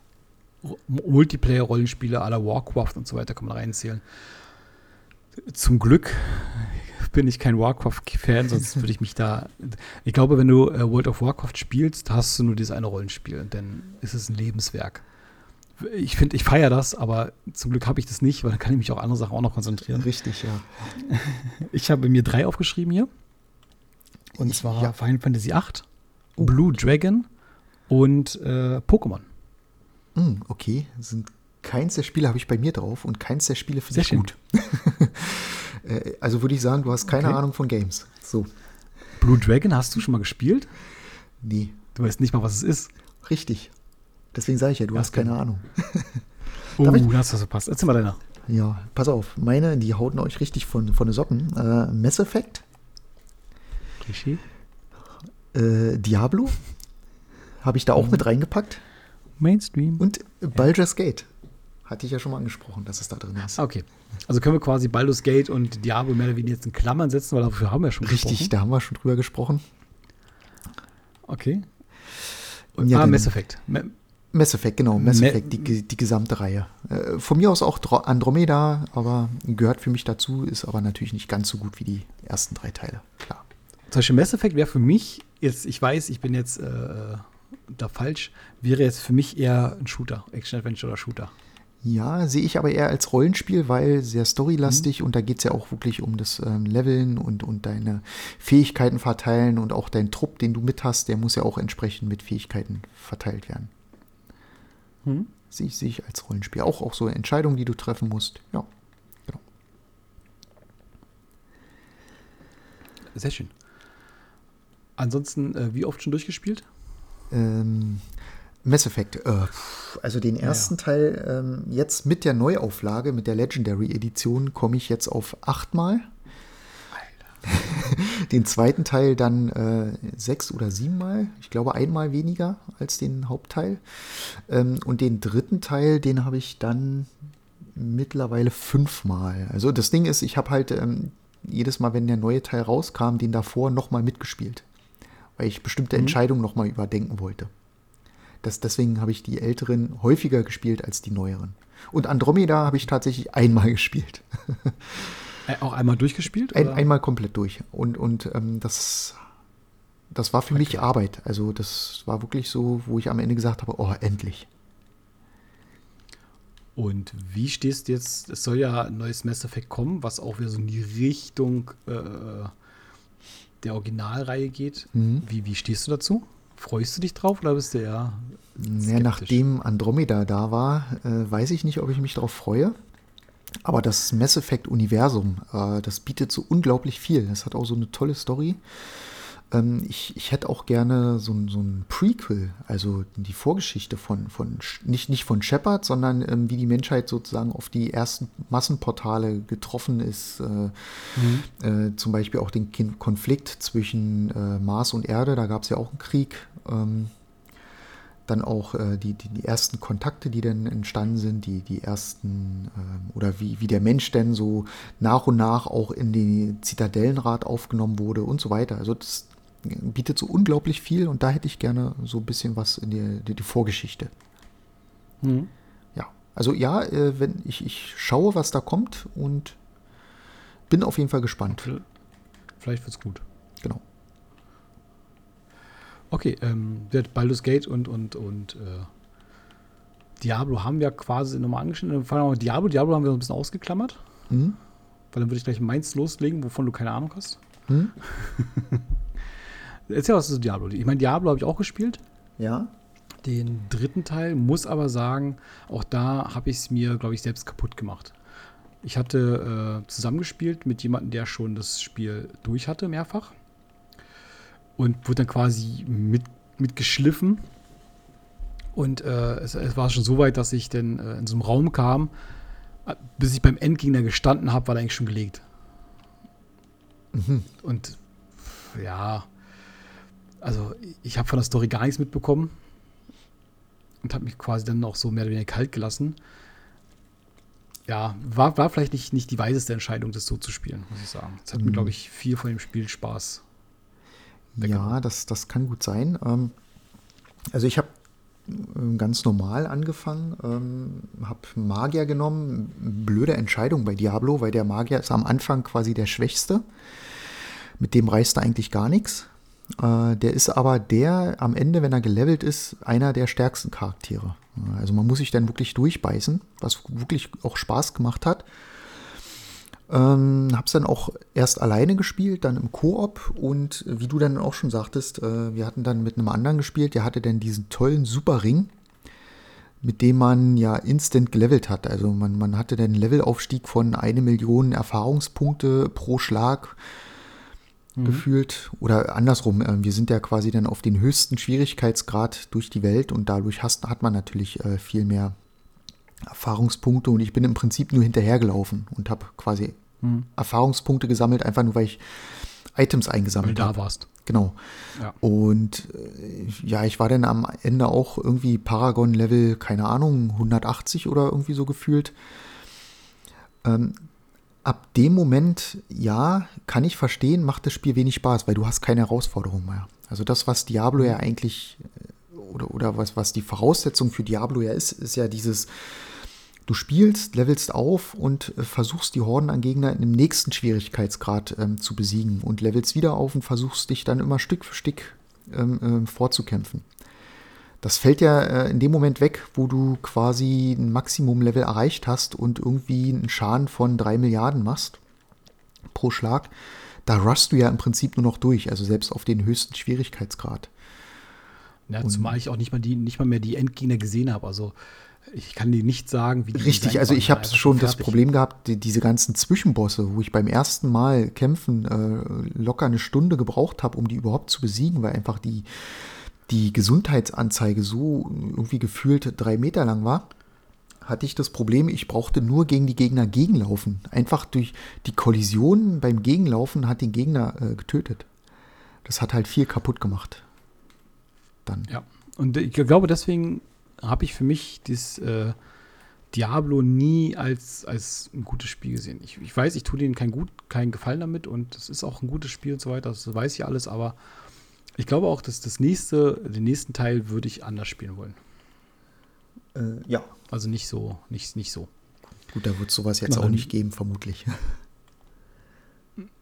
Ro- Multiplayer-Rollenspiele à la Warcraft und so weiter kann man reinzählen. Zum Glück bin ich kein Warcraft-Fan, sonst würde ich mich da. Ich glaube, wenn du äh, World of Warcraft spielst, hast du nur dieses eine Rollenspiel und dann ist es ein Lebenswerk. Ich finde, ich feiere das, aber zum Glück habe ich das nicht, weil dann kann ich mich auf andere Sachen auch noch konzentrieren. Richtig, ja. Ich habe mir drei aufgeschrieben hier. Und zwar Ja. Final Fantasy VIII, Blue Dragon und äh, Pokémon. Hm, okay, sind keins der Spiele habe ich bei mir drauf und keins der Spiele finde ich schön. gut. Äh, also würde ich sagen, du hast keine Okay. Ahnung von Games. So, Blue Dragon hast du schon mal gespielt? nee, Du weißt nicht mal, was es ist. richtig. Deswegen sage ich ja, du Ja, hast keine. Ahnung. Oh, Darf ich- da hast du verpasst. Erzähl mal deiner. Ja, pass auf, meine, die hauten euch richtig von, von den Socken. Äh, Mass Effect, Klischee. Äh, Diablo habe ich da auch Mhm. mit reingepackt Mainstream. und Baldur's Gate. Hatte ich ja schon mal angesprochen, dass es da drin ist. Okay. Also können wir quasi Baldur's Gate und Diablo mehr oder weniger jetzt in Klammern setzen, weil dafür haben wir ja schon Richtig, gesprochen. da haben wir schon drüber gesprochen. Okay. Und, Ja, ah, Mass Effect. Ma- Mass Effect, genau, Mass Me- Effect, die, die gesamte Reihe. Äh, von mir aus auch Dro- Andromeda, aber gehört für mich dazu, ist aber natürlich nicht ganz so gut wie die ersten drei Teile, klar. Zum Beispiel Mass Effect wäre für mich, jetzt, ich weiß, ich bin jetzt äh, da falsch, wäre jetzt für mich eher ein Shooter, Action-Adventure oder Shooter. Ja, sehe ich aber eher als Rollenspiel, weil sehr storylastig und da geht es ja auch wirklich um das ähm, Leveln und, und deine Fähigkeiten verteilen und auch dein Trupp, den du mit hast, der muss ja auch entsprechend mit Fähigkeiten verteilt werden. Hm? Sehe ich, sehe ich als Rollenspiel. Auch, auch so Entscheidungen, die du treffen musst. Ja, genau. Sehr schön. Ansonsten, äh, wie oft schon durchgespielt? Ähm, Mass Effect. Äh, also den ersten Teil ähm, jetzt mit der Neuauflage, mit der Legendary Edition, komme ich jetzt auf achtmal. Den zweiten Teil dann äh, sechs oder siebenmal. Ich glaube einmal weniger als den Hauptteil. Ähm, und den dritten Teil, den habe ich dann mittlerweile fünfmal. Also das Ding ist, ich habe halt ähm, jedes Mal, wenn der neue Teil rauskam, den davor nochmal mitgespielt. Weil ich bestimmte Entscheidungen nochmal überdenken wollte. Das, deswegen habe ich die älteren häufiger gespielt als die neueren. Und Andromeda habe ich tatsächlich einmal gespielt. Äh, auch einmal durchgespielt? Ein, einmal komplett durch. Und, und ähm, das, das war für mich Arbeit. Also das war wirklich so, wo ich am Ende gesagt habe, oh, endlich. Und wie stehst du jetzt? Es soll ja ein neues Mass Effect kommen, was auch wieder so in die Richtung äh, der Originalreihe geht. Mhm. Wie, wie stehst du dazu? Freust du dich drauf oder bist du eher Ja, nachdem Andromeda da war, äh, weiß ich nicht, ob ich mich darauf freue. Aber das Mass Effect-Universum, äh, das bietet so unglaublich viel. Das hat auch so eine tolle Story. Ähm, ich, ich hätte auch gerne so, ein- so ein Prequel, also die Vorgeschichte von, von nicht, nicht von Shepard, sondern ähm, wie die Menschheit sozusagen auf die ersten Massenportale getroffen ist. Äh, äh, zum Beispiel auch den Konflikt zwischen äh, Mars und Erde, da gab es ja auch einen Krieg. Ähm, dann auch äh, die, die, die ersten Kontakte, die dann entstanden sind, die, die ersten, ähm, oder wie, wie der Mensch denn so nach und nach auch in den Zitadellenrat aufgenommen wurde und so weiter. Also das bietet so unglaublich viel und da hätte ich gerne so ein bisschen was in die, die, die Vorgeschichte. Mhm. Ja, Also ja, äh, wenn ich, ich schaue, was da kommt und bin auf jeden Fall gespannt. Vielleicht wird's gut. Genau. Okay, ähm, wird Baldur's Gate und, und, und äh, Diablo haben wir quasi nochmal angeschnitten. Vor allem Diablo, Diablo haben wir so ein bisschen ausgeklammert. Mhm. Weil dann würde ich gleich meins loslegen, wovon du keine Ahnung hast. Hm? Erzähl was zu Diablo. Ich meine, Diablo habe ich auch gespielt. Ja. Den dritten Teil, muss aber sagen, auch da habe ich es mir, glaube ich, selbst kaputt gemacht. Ich hatte äh, zusammengespielt mit jemandem, der schon das Spiel durch hatte, mehrfach. Und wurde dann quasi mit, mitgeschliffen. Und äh, es, es, war schon so weit, dass ich dann äh, in so einem Raum kam. Bis ich beim Endgegner gestanden habe, war er eigentlich schon gelegt. Mhm. Und ja, also ich habe von der Story gar nichts mitbekommen und habe mich quasi dann auch so mehr oder weniger kalt gelassen. Ja, war, war vielleicht nicht, nicht die weiseste Entscheidung, das so zu spielen, muss ich sagen. Es hat mhm. mir, glaube ich, viel von dem Spiel Spaß. Ja, das, das kann gut sein. Ähm, also ich habe ähm, ganz normal angefangen, ähm, habe Magier genommen. Blöde Entscheidung bei Diablo, weil der Magier ist am Anfang quasi der Schwächste. Mit dem reißt er eigentlich gar nichts. Äh, der ist aber der am Ende, wenn er gelevelt ist, einer der stärksten Charaktere. Also man muss sich dann wirklich durchbeißen, was wirklich auch Spaß gemacht hat. Ähm, hab's dann auch erst alleine gespielt, dann im Koop und wie du dann auch schon sagtest, äh, wir hatten dann mit einem anderen gespielt, der hatte dann diesen tollen Superring, mit dem man ja instant gelevelt hat. Also man, man hatte dann einen Levelaufstieg von eine Million Erfahrungspunkte pro Schlag mhm. gefühlt. Oder andersrum, äh, wir sind ja quasi dann auf den höchsten Schwierigkeitsgrad durch die Welt und dadurch hast, hat man natürlich äh, viel mehr Erfahrungspunkte und ich bin im Prinzip nur hinterhergelaufen und habe quasi mhm. Erfahrungspunkte gesammelt, einfach nur weil ich Items eingesammelt habe. da warst. Genau. Ja. Und äh, ja, ich war dann am Ende auch irgendwie Paragon-Level, keine Ahnung, 180 oder irgendwie so gefühlt. Ähm, ab dem Moment, ja, kann ich verstehen, macht das Spiel wenig Spaß, weil du hast keine Herausforderung mehr. Also das, was Diablo ja eigentlich, äh, oder, oder was, was die Voraussetzung für Diablo ja ist, ist ja dieses, du spielst, levelst auf und äh, versuchst die Horden an Gegner im nächsten Schwierigkeitsgrad ähm, zu besiegen und levelst wieder auf und versuchst dich dann immer Stück für Stück ähm, ähm, vorzukämpfen. Das fällt ja äh, in dem Moment weg, wo du quasi ein Maximum-Level erreicht hast und irgendwie einen Schaden von drei Milliarden machst pro Schlag. Da rushst du ja im Prinzip nur noch durch, also selbst auf den höchsten Schwierigkeitsgrad. Ja, zumal ich auch nicht mal, die, nicht mal mehr die Endgegner gesehen habe. Also ich kann dir nicht sagen, wie die Richtig, also ich habe schon das Problem gehabt, die, diese ganzen Zwischenbosse, wo ich beim ersten Mal kämpfen äh, locker eine Stunde gebraucht habe, um die überhaupt zu besiegen, weil einfach die, die Gesundheitsanzeige so irgendwie gefühlt drei Meter lang war, hatte ich das Problem, ich brauchte nur gegen die Gegner gegenlaufen. Einfach durch die Kollision beim Gegenlaufen hat den Gegner äh, getötet. Das hat halt viel kaputt gemacht. Dann. Ja, und ich glaube, deswegen habe ich für mich das äh, Diablo nie als, als ein gutes Spiel gesehen. Ich, ich weiß, ich tue denen keinen gut, keinen Gefallen damit und es ist auch ein gutes Spiel und so weiter, das weiß ich alles, aber ich glaube auch, dass das nächste, den nächsten Teil würde ich anders spielen wollen. Äh, ja. Also nicht so, nicht, nicht so. Gut, da wird sowas jetzt Na, auch nicht geben, vermutlich.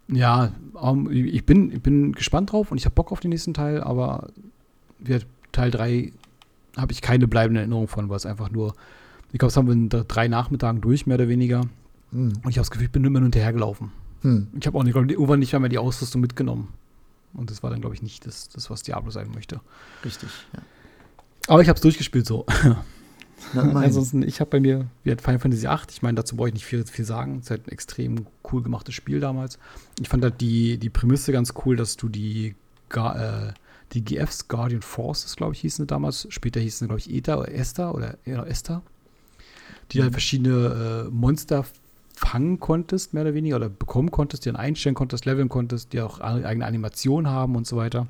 Ja, um, ich, bin, ich bin gespannt drauf und ich habe Bock auf den nächsten Teil, aber wird Teil 3 habe ich keine bleibende Erinnerung von, weil es einfach nur, ich glaube, das haben wir in drei Nachmittagen durch, mehr oder weniger. Hm. Und ich habe das Gefühl, ich bin immer hinterhergelaufen. Hm. Ich habe auch nicht, irgendwann nicht mehr die Ausrüstung mitgenommen. Und das war dann, glaube ich, nicht das, das, was Diablo sein möchte. Richtig, ja. Aber ich habe es durchgespielt so. Ansonsten, ich habe bei mir, wie hat Final Fantasy VIII, ich meine, dazu brauche ich nicht viel, viel sagen. Es ist halt ein extrem cool gemachtes Spiel damals. Ich fand halt die, die Prämisse ganz cool, dass du die, äh, die GFs, Guardian Forces, glaube ich, hießen sie damals. Später hießen sie, glaube ich, Eta oder Esther oder ja, Esther. Die mhm. halt verschiedene äh, Monster fangen konntest, mehr oder weniger, oder bekommen konntest, die dann einstellen konntest, leveln konntest, die auch eigene Animationen haben und so weiter.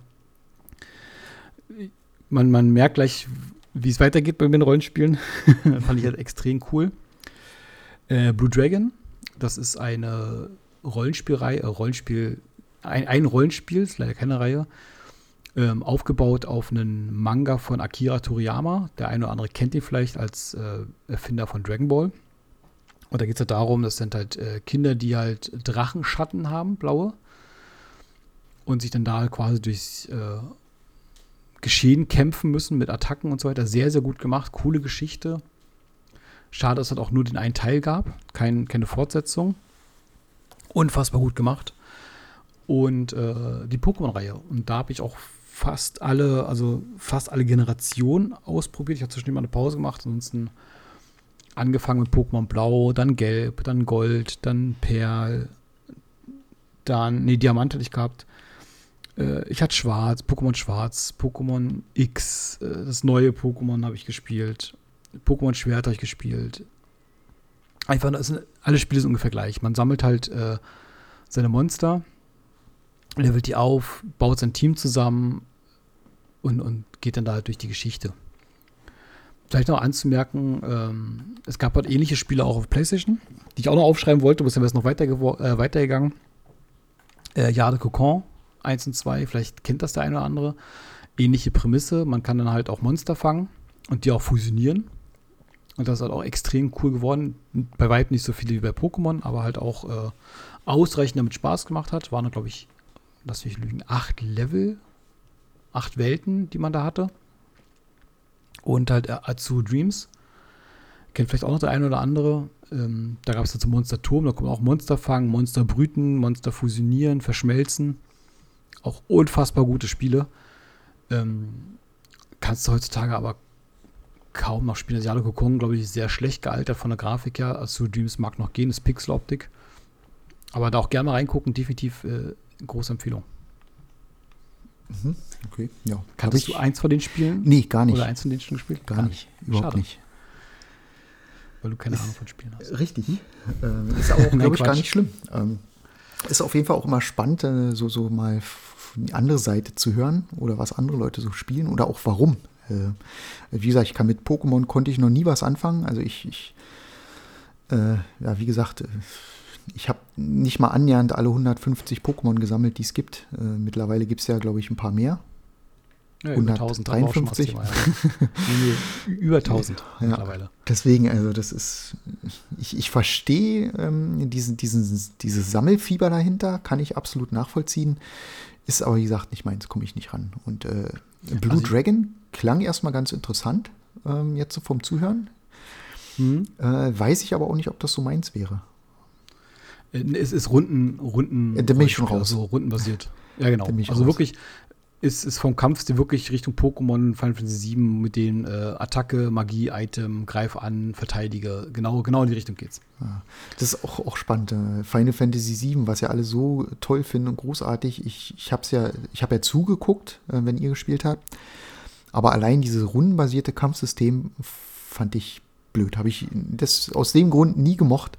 Man, man merkt gleich, wie es weitergeht bei den Rollenspielen. fand ich halt extrem cool. Äh, Blue Dragon, das ist eine Rollenspielreihe, äh, Rollenspiel, ein, ein Rollenspiel, ist leider keine Reihe, Ähm, aufgebaut auf einen Manga von Akira Toriyama. Der eine oder andere kennt ihn vielleicht als äh, Erfinder von Dragon Ball. Und da geht es halt darum, das sind halt äh, Kinder, die halt Drachenschatten haben, blaue. Und sich dann da quasi durchs äh, Geschehen kämpfen müssen mit Attacken und so weiter. Sehr, sehr gut gemacht. Coole Geschichte. Schade, dass es halt auch nur den einen Teil gab. Kein, keine Fortsetzung. Unfassbar gut gemacht. Und äh, die Pokémon-Reihe. Und da habe ich auch fast alle, also fast alle Generationen ausprobiert. Ich habe zwischendurch mal eine Pause gemacht. Ansonsten angefangen mit Pokémon Blau, dann Gelb, dann Gold, dann Perl, dann, nee, Diamant hatte ich gehabt. Äh, ich hatte Schwarz, Pokémon Schwarz, Pokémon X, äh, das neue Pokémon habe ich gespielt. Pokémon Schwert habe ich gespielt. Einfach, sind, alle Spiele sind ungefähr gleich. Man sammelt halt äh, seine Monster, levelt die auf, baut sein Team zusammen und, und geht dann da halt durch die Geschichte. Vielleicht noch anzumerken, ähm, es gab halt ähnliche Spiele auch auf PlayStation, die ich auch noch aufschreiben wollte, aber es ist noch weiter äh, weitergegangen. Äh, Jade Cocon 1 und 2, vielleicht kennt das der eine oder andere. Ähnliche Prämisse, man kann dann halt auch Monster fangen und die auch fusionieren. Und das ist halt auch extrem cool geworden. Bei weitem nicht so viele wie bei Pokémon, aber halt auch äh, ausreichend damit Spaß gemacht hat. Waren, glaube ich, lass mich lügen, acht Level, acht Welten, die man da hatte. Und halt äh, Azu Dreams. Kennt vielleicht auch noch der eine oder andere. Ähm, da gab es dazu Monster Turm, da kommen auch Monster fangen, Monster brüten, Monster fusionieren, verschmelzen. Auch unfassbar gute Spiele. Ähm, kannst du heutzutage aber kaum noch spielen. Yalo Kokon, glaube ich, sehr schlecht gealtert von der Grafik her. Also Dreams mag noch gehen, ist Pixeloptik. Aber da auch gerne mal reingucken, definitiv äh, große Empfehlung. Mhm, okay, ja. Kanntest du eins von den Spielen? Nee, gar nicht. Oder eins von denen schon gespielt? Gar, gar nicht, überhaupt Schade. nicht. Weil du keine ist, Ahnung von Spielen hast. Richtig. Ähm, ist auch, glaube ich, gar nicht schlimm. Ähm, ist auf jeden Fall auch immer spannend, äh, so, so mal die andere Seite zu hören oder was andere Leute so spielen oder auch warum. Äh, wie gesagt, ich kann mit Pokémon konnte ich noch nie was anfangen. Also ich, ich äh, ja, wie gesagt, äh, ich habe nicht mal annähernd alle 150 Pokémon gesammelt, die es gibt. Äh, mittlerweile gibt es ja, glaube ich, ein paar mehr. Ja, 153. Thema, ja. über 1000 ja, mittlerweile. Deswegen, also das ist, ich, ich verstehe ähm, diesen, diesen, dieses Sammelfieber dahinter, kann ich absolut nachvollziehen. Ist aber, wie gesagt, nicht meins, komme ich nicht ran. Und äh, Blue also Dragon klang erstmal ganz interessant, ähm, jetzt so vom Zuhören. Hm. Äh, weiß ich aber auch nicht, ob das so meins wäre. Äh, es ist Runden, Runden. Ja, da bin ich schon raus. So rundenbasiert. Ja, genau. Also raus. wirklich ist, ist vom Kampfstil wirklich Richtung Pokémon Final Fantasy VII mit den äh, Attacke, Magie, Item, Greif an, Verteidige. Genau, genau in die Richtung geht's. Ja, das ist auch, auch spannend. Äh, Final Fantasy VII, was ja alle so toll finden und großartig. Ich, ich habe ja, ich ja zugeguckt, äh, wenn ihr gespielt habt. Aber allein dieses rundenbasierte Kampfsystem fand ich blöd. Habe ich das aus dem Grund nie gemocht.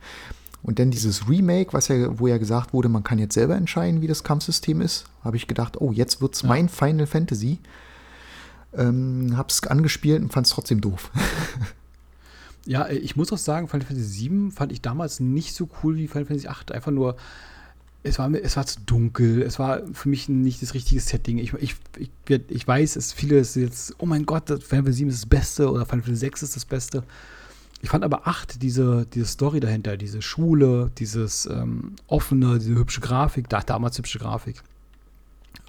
Und dann dieses Remake, was ja, wo ja gesagt wurde, man kann jetzt selber entscheiden, wie das Kampfsystem ist, habe ich gedacht, oh, jetzt wird es ja. mein Final Fantasy. Ähm, es angespielt und fand es trotzdem doof. ja, ich muss auch sagen, Final Fantasy VII fand ich damals nicht so cool wie Final Fantasy VIII. Einfach nur, es war, es war zu dunkel, es war für mich nicht das richtige Setting. Ich, ich, ich, ich weiß, es viele ist jetzt, oh mein Gott, Final Fantasy VII ist das Beste oder Final Fantasy VI ist das Beste. Ich fand aber 8, diese, diese Story dahinter, diese Schule, dieses ähm, offene, diese hübsche Grafik, da damals hübsche Grafik.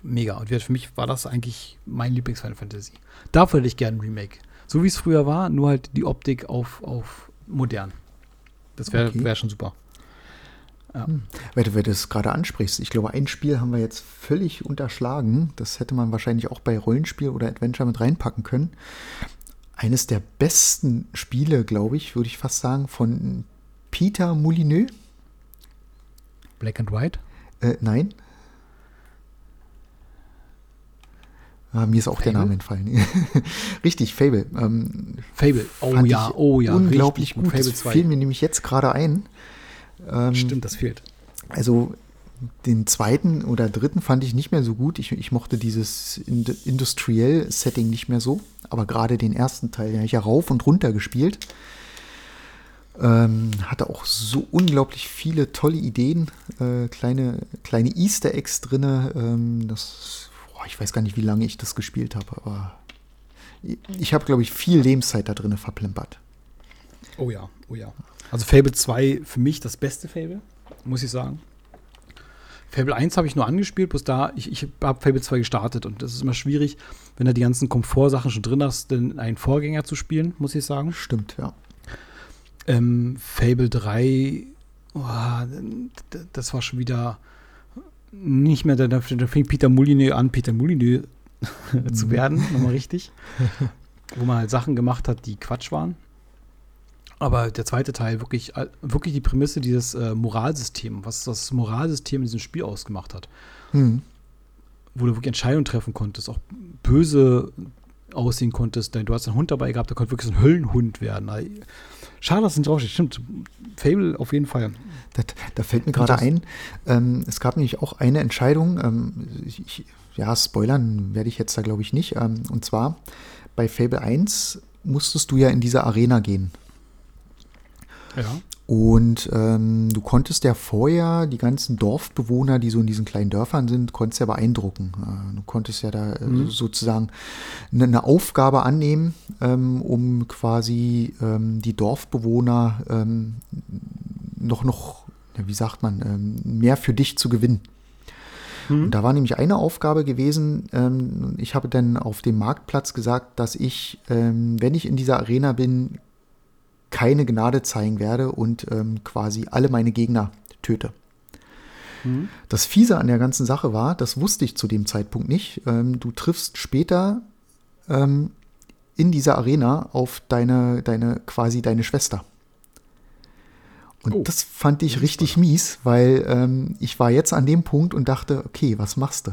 Mega. Und für mich war das eigentlich mein Lieblings-Final Fantasy. Dafür hätte ich gerne ein Remake. So wie es früher war, nur halt die Optik auf, auf modern. Das wäre okay. wär schon super. Ja. Hm. Weil du, das gerade ansprichst, ich glaube, ein Spiel haben wir jetzt völlig unterschlagen. Das hätte man wahrscheinlich auch bei Rollenspiel oder Adventure mit reinpacken können eines der besten Spiele, glaube ich, würde ich fast sagen, von Peter Moulineux. Black and White? Äh, nein. Ah, mir ist auch Fable? der Name entfallen. Richtig, Fable. Ähm, Fable, oh ja, oh ja. Unglaublich gut. Fable das fiel mir nämlich jetzt gerade ein. Ähm, Stimmt, das fehlt. Also den zweiten oder dritten fand ich nicht mehr so gut. Ich, ich mochte dieses Industriell-Setting nicht mehr so. Aber gerade den ersten Teil, den habe ich ja rauf und runter gespielt. Ähm, hatte auch so unglaublich viele tolle Ideen, äh, kleine, kleine Easter Eggs drin. Ähm, ich weiß gar nicht, wie lange ich das gespielt habe, aber ich habe, glaube ich, viel Lebenszeit da drin verplempert. Oh ja, oh ja. Also Fable 2 für mich das beste Fable, muss ich sagen. Fable 1 habe ich nur angespielt, bloß da, ich, ich habe Fable 2 gestartet und das ist immer schwierig, wenn du die ganzen Komfortsachen schon drin hast, denn einen Vorgänger zu spielen, muss ich sagen. Stimmt, ja. Ähm, Fable 3, oh, das war schon wieder nicht mehr, da, da fing Peter Molyneux an, Peter Molyneux zu mhm. werden, nochmal richtig. wo man halt Sachen gemacht hat, die Quatsch waren. Aber der zweite Teil, wirklich, äh, wirklich die Prämisse, dieses äh, Moralsystem, was das Moralsystem in diesem Spiel ausgemacht hat. Mhm. Wo du wirklich Entscheidungen treffen konntest, auch böse aussehen konntest. Denn du hast einen Hund dabei gehabt, der konnte wirklich so ein Höllenhund werden. Schade, dass es nicht draufsteht. Stimmt. Fable auf jeden Fall. Das, da fällt mir gerade ein, ähm, es gab nämlich auch eine Entscheidung, ähm, ich, ja, spoilern werde ich jetzt da glaube ich nicht. Ähm, und zwar bei Fable 1 musstest du ja in diese Arena gehen. Ja. Und ähm, du konntest ja vorher die ganzen Dorfbewohner, die so in diesen kleinen Dörfern sind, konntest ja beeindrucken. Äh, du konntest ja da äh, mhm. sozusagen eine, eine, Aufgabe annehmen, ähm, um quasi ähm, die Dorfbewohner ähm, noch, noch, wie sagt man, ähm, mehr für dich zu gewinnen. Mhm. Und da war nämlich eine Aufgabe gewesen, ähm, ich habe dann auf dem Marktplatz gesagt, dass ich, wenn ich in dieser Arena bin, keine Gnade zeigen werde und ähm, quasi alle meine Gegner töte. Mhm. Das Fiese an der ganzen Sache war, das wusste ich zu dem Zeitpunkt nicht. Ähm, du triffst später ähm, in dieser Arena auf deine, deine, quasi deine Schwester. Und oh. das fand ich richtig mies, weil ähm, ich war jetzt an dem Punkt und dachte, okay, was machst du?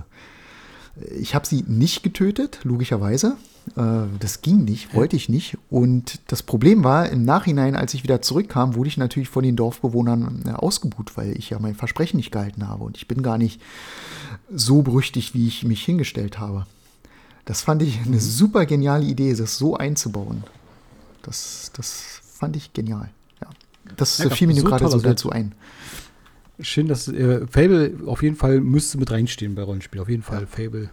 Ich habe sie nicht getötet, logischerweise. Äh, das ging nicht, wollte ich nicht. Und das Problem war, im Nachhinein, als ich wieder zurückkam, wurde ich natürlich von den Dorfbewohnern äh, ausgebuht, weil ich ja mein Versprechen nicht gehalten habe. Und ich bin gar nicht so berüchtigt, wie ich mich hingestellt habe. Das fand ich eine mhm. super geniale Idee, das so einzubauen. Das, das fand ich genial. Ja. Das ja, fiel mir so gerade so dazu ein. Schön, dass äh, Fable auf jeden Fall müsste mit reinstehen bei Rollenspiel. Auf jeden Fall ja. Fable.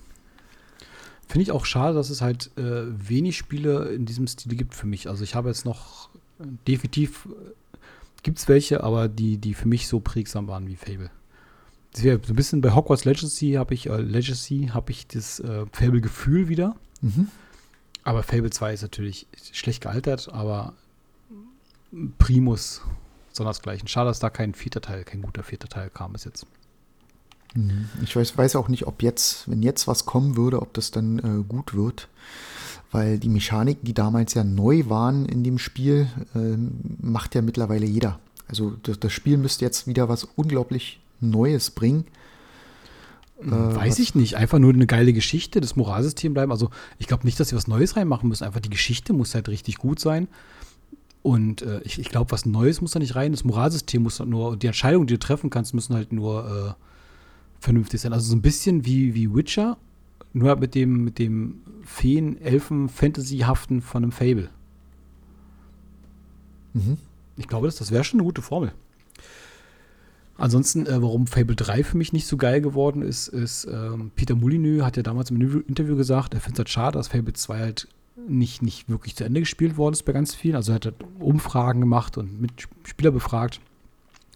Finde ich auch schade, dass es halt äh, wenig Spiele in diesem Stil gibt für mich. Also ich habe jetzt noch äh, definitiv äh, gibt es welche, aber die, die für mich so prägsam waren wie Fable. so ein bisschen bei Hogwarts Legacy habe ich, äh, Legacy habe ich das äh, Fable-Gefühl wieder. Mhm. Aber Fable 2 ist natürlich schlecht gealtert, aber Primus sondersgleichen. Schade, dass da kein vierter Teil, kein guter vierter Teil kam bis jetzt. Mhm. Ich weiß, weiß auch nicht, ob jetzt, wenn jetzt was kommen würde, ob das dann äh, gut wird. Weil die Mechaniken, die damals ja neu waren in dem Spiel, äh, macht ja mittlerweile jeder. Also das, das, Spiel müsste jetzt wieder was unglaublich Neues bringen. Äh, Weiß ich nicht. Einfach nur eine geile Geschichte, das Moralsystem bleiben. Also ich glaube nicht, dass sie was Neues reinmachen müssen. Einfach die Geschichte muss halt richtig gut sein. Und äh, ich, ich glaube, was Neues muss da nicht rein. Das Moralsystem muss halt nur, die Entscheidungen, die du treffen kannst, müssen halt nur äh, vernünftig sein. Also so ein bisschen wie, wie Witcher, nur halt mit dem, mit dem Feen, Elfen, Fantasy-haften von einem Fable. Mhm. Ich glaube, das, das wäre schon eine gute Formel. Ansonsten, äh, warum Fable 3 für mich nicht so geil geworden ist, ist, ähm, Peter Molyneux hat ja damals im Interview gesagt, er findet es halt schade, dass Fable 2 halt nicht, nicht wirklich zu Ende gespielt worden ist bei ganz vielen. Also er hat halt Umfragen gemacht und mit Spieler befragt.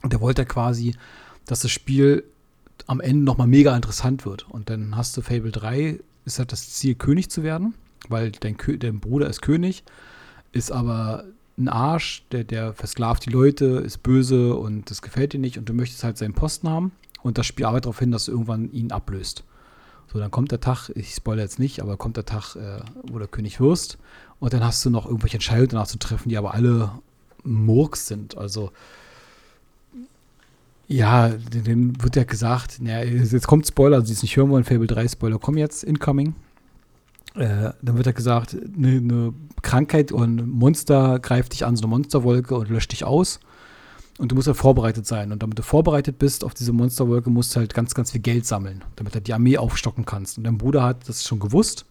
Und er wollte quasi, dass das Spiel am Ende nochmal mega interessant wird. Und dann hast du Fable 3, ist halt das Ziel, König zu werden, weil dein, dein Bruder ist König, ist aber ein Arsch, der, der versklavt die Leute, ist böse und das gefällt dir nicht und du möchtest halt seinen Posten haben. Und das Spiel arbeitet darauf hin, dass du irgendwann ihn ablöst. So, dann kommt der Tag, ich spoilere jetzt nicht, aber kommt der Tag, äh, wo du König wirst. Und dann hast du noch irgendwelche Entscheidungen danach zu treffen, die aber alle Murks sind. Also, ja, dem wird ja gesagt, ja, jetzt kommt Spoiler, also die es nicht hören wollen, Fable 3 Spoiler kommen jetzt, incoming. Äh, dann wird ja gesagt, eine, eine Krankheit und ein Monster greift dich an, so eine Monsterwolke und löscht dich aus. Und du musst halt vorbereitet sein. Und damit du vorbereitet bist auf diese Monsterwolke, musst du halt ganz, ganz viel Geld sammeln, damit du die Armee aufstocken kannst. Und dein Bruder hat das schon gewusst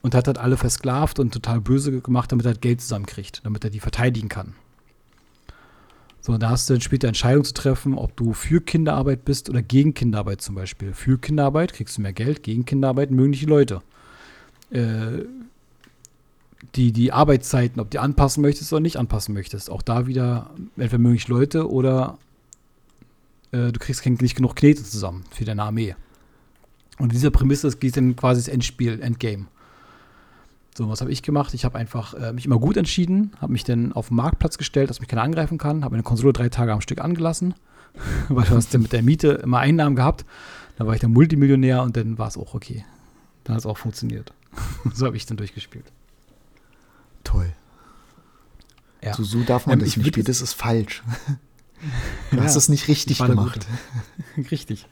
und hat halt alle versklavt und total böse gemacht, damit er halt Geld zusammenkriegt, damit er die verteidigen kann. So, da hast du dann später Entscheidung zu treffen, ob du für Kinderarbeit bist oder gegen Kinderarbeit zum Beispiel. Für Kinderarbeit kriegst du mehr Geld, gegen Kinderarbeit die Leute. Äh, die, die Arbeitszeiten, ob die anpassen möchtest oder nicht anpassen möchtest. Auch da wieder entweder mögen dich Leute oder äh, du kriegst kein, nicht genug Knete zusammen für deine Armee. Und dieser Prämisse geht dann quasi das Endspiel, Endgame. So, was habe ich gemacht? Ich habe einfach äh, mich immer gut entschieden, habe mich dann auf den Marktplatz gestellt, dass mich keiner angreifen kann, habe meine Konsole drei Tage am Stück angelassen, weil du hast ja mit der Miete immer Einnahmen gehabt. Dann war ich dann Multimillionär und dann war es auch okay. Dann hat es auch funktioniert. so habe ich dann durchgespielt. Toll. Ja. So, so darf man Ähm, das nicht spielen. Das ist falsch. Du Ja, hast es nicht richtig gemacht. Richtig.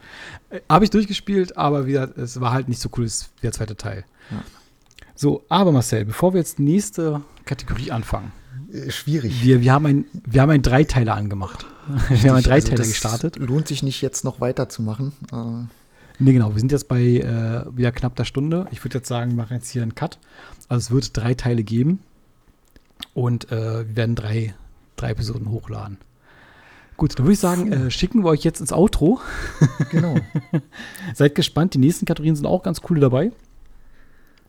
Äh, Habe ich durchgespielt, aber wieder, es war halt nicht so cool wie der zweite Teil. Ja. So, aber Marcel, bevor wir jetzt die nächste Kategorie anfangen, Äh, Schwierig. wir, wir, haben ein, wir haben einen Dreiteiler angemacht. Wir haben einen Dreiteiler Also gestartet. Lohnt sich nicht jetzt noch weiterzumachen. Äh, Nee, genau, wir sind jetzt bei äh, wieder knapp der Stunde. Ich würde jetzt sagen, wir machen jetzt hier einen Cut. Also es wird drei Teile geben und äh, wir werden drei, drei Episoden hochladen. Gut, dann würde ich sagen, äh, schicken wir euch jetzt ins Outro. genau. Seid gespannt, die nächsten Kategorien sind auch ganz coole dabei.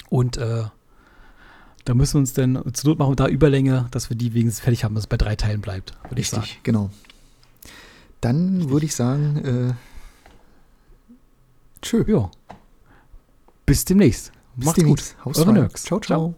Und äh, da müssen wir uns dann, zur Not machen da Überlänge, dass wir die wenigstens fertig haben, dass es bei drei Teilen bleibt. Richtig, genau. Dann würde ich sagen, äh, tschö. Ja. Bis demnächst. Bis Macht's demnächst. gut. Haus Eure rein. Nerds. Ciao, ciao.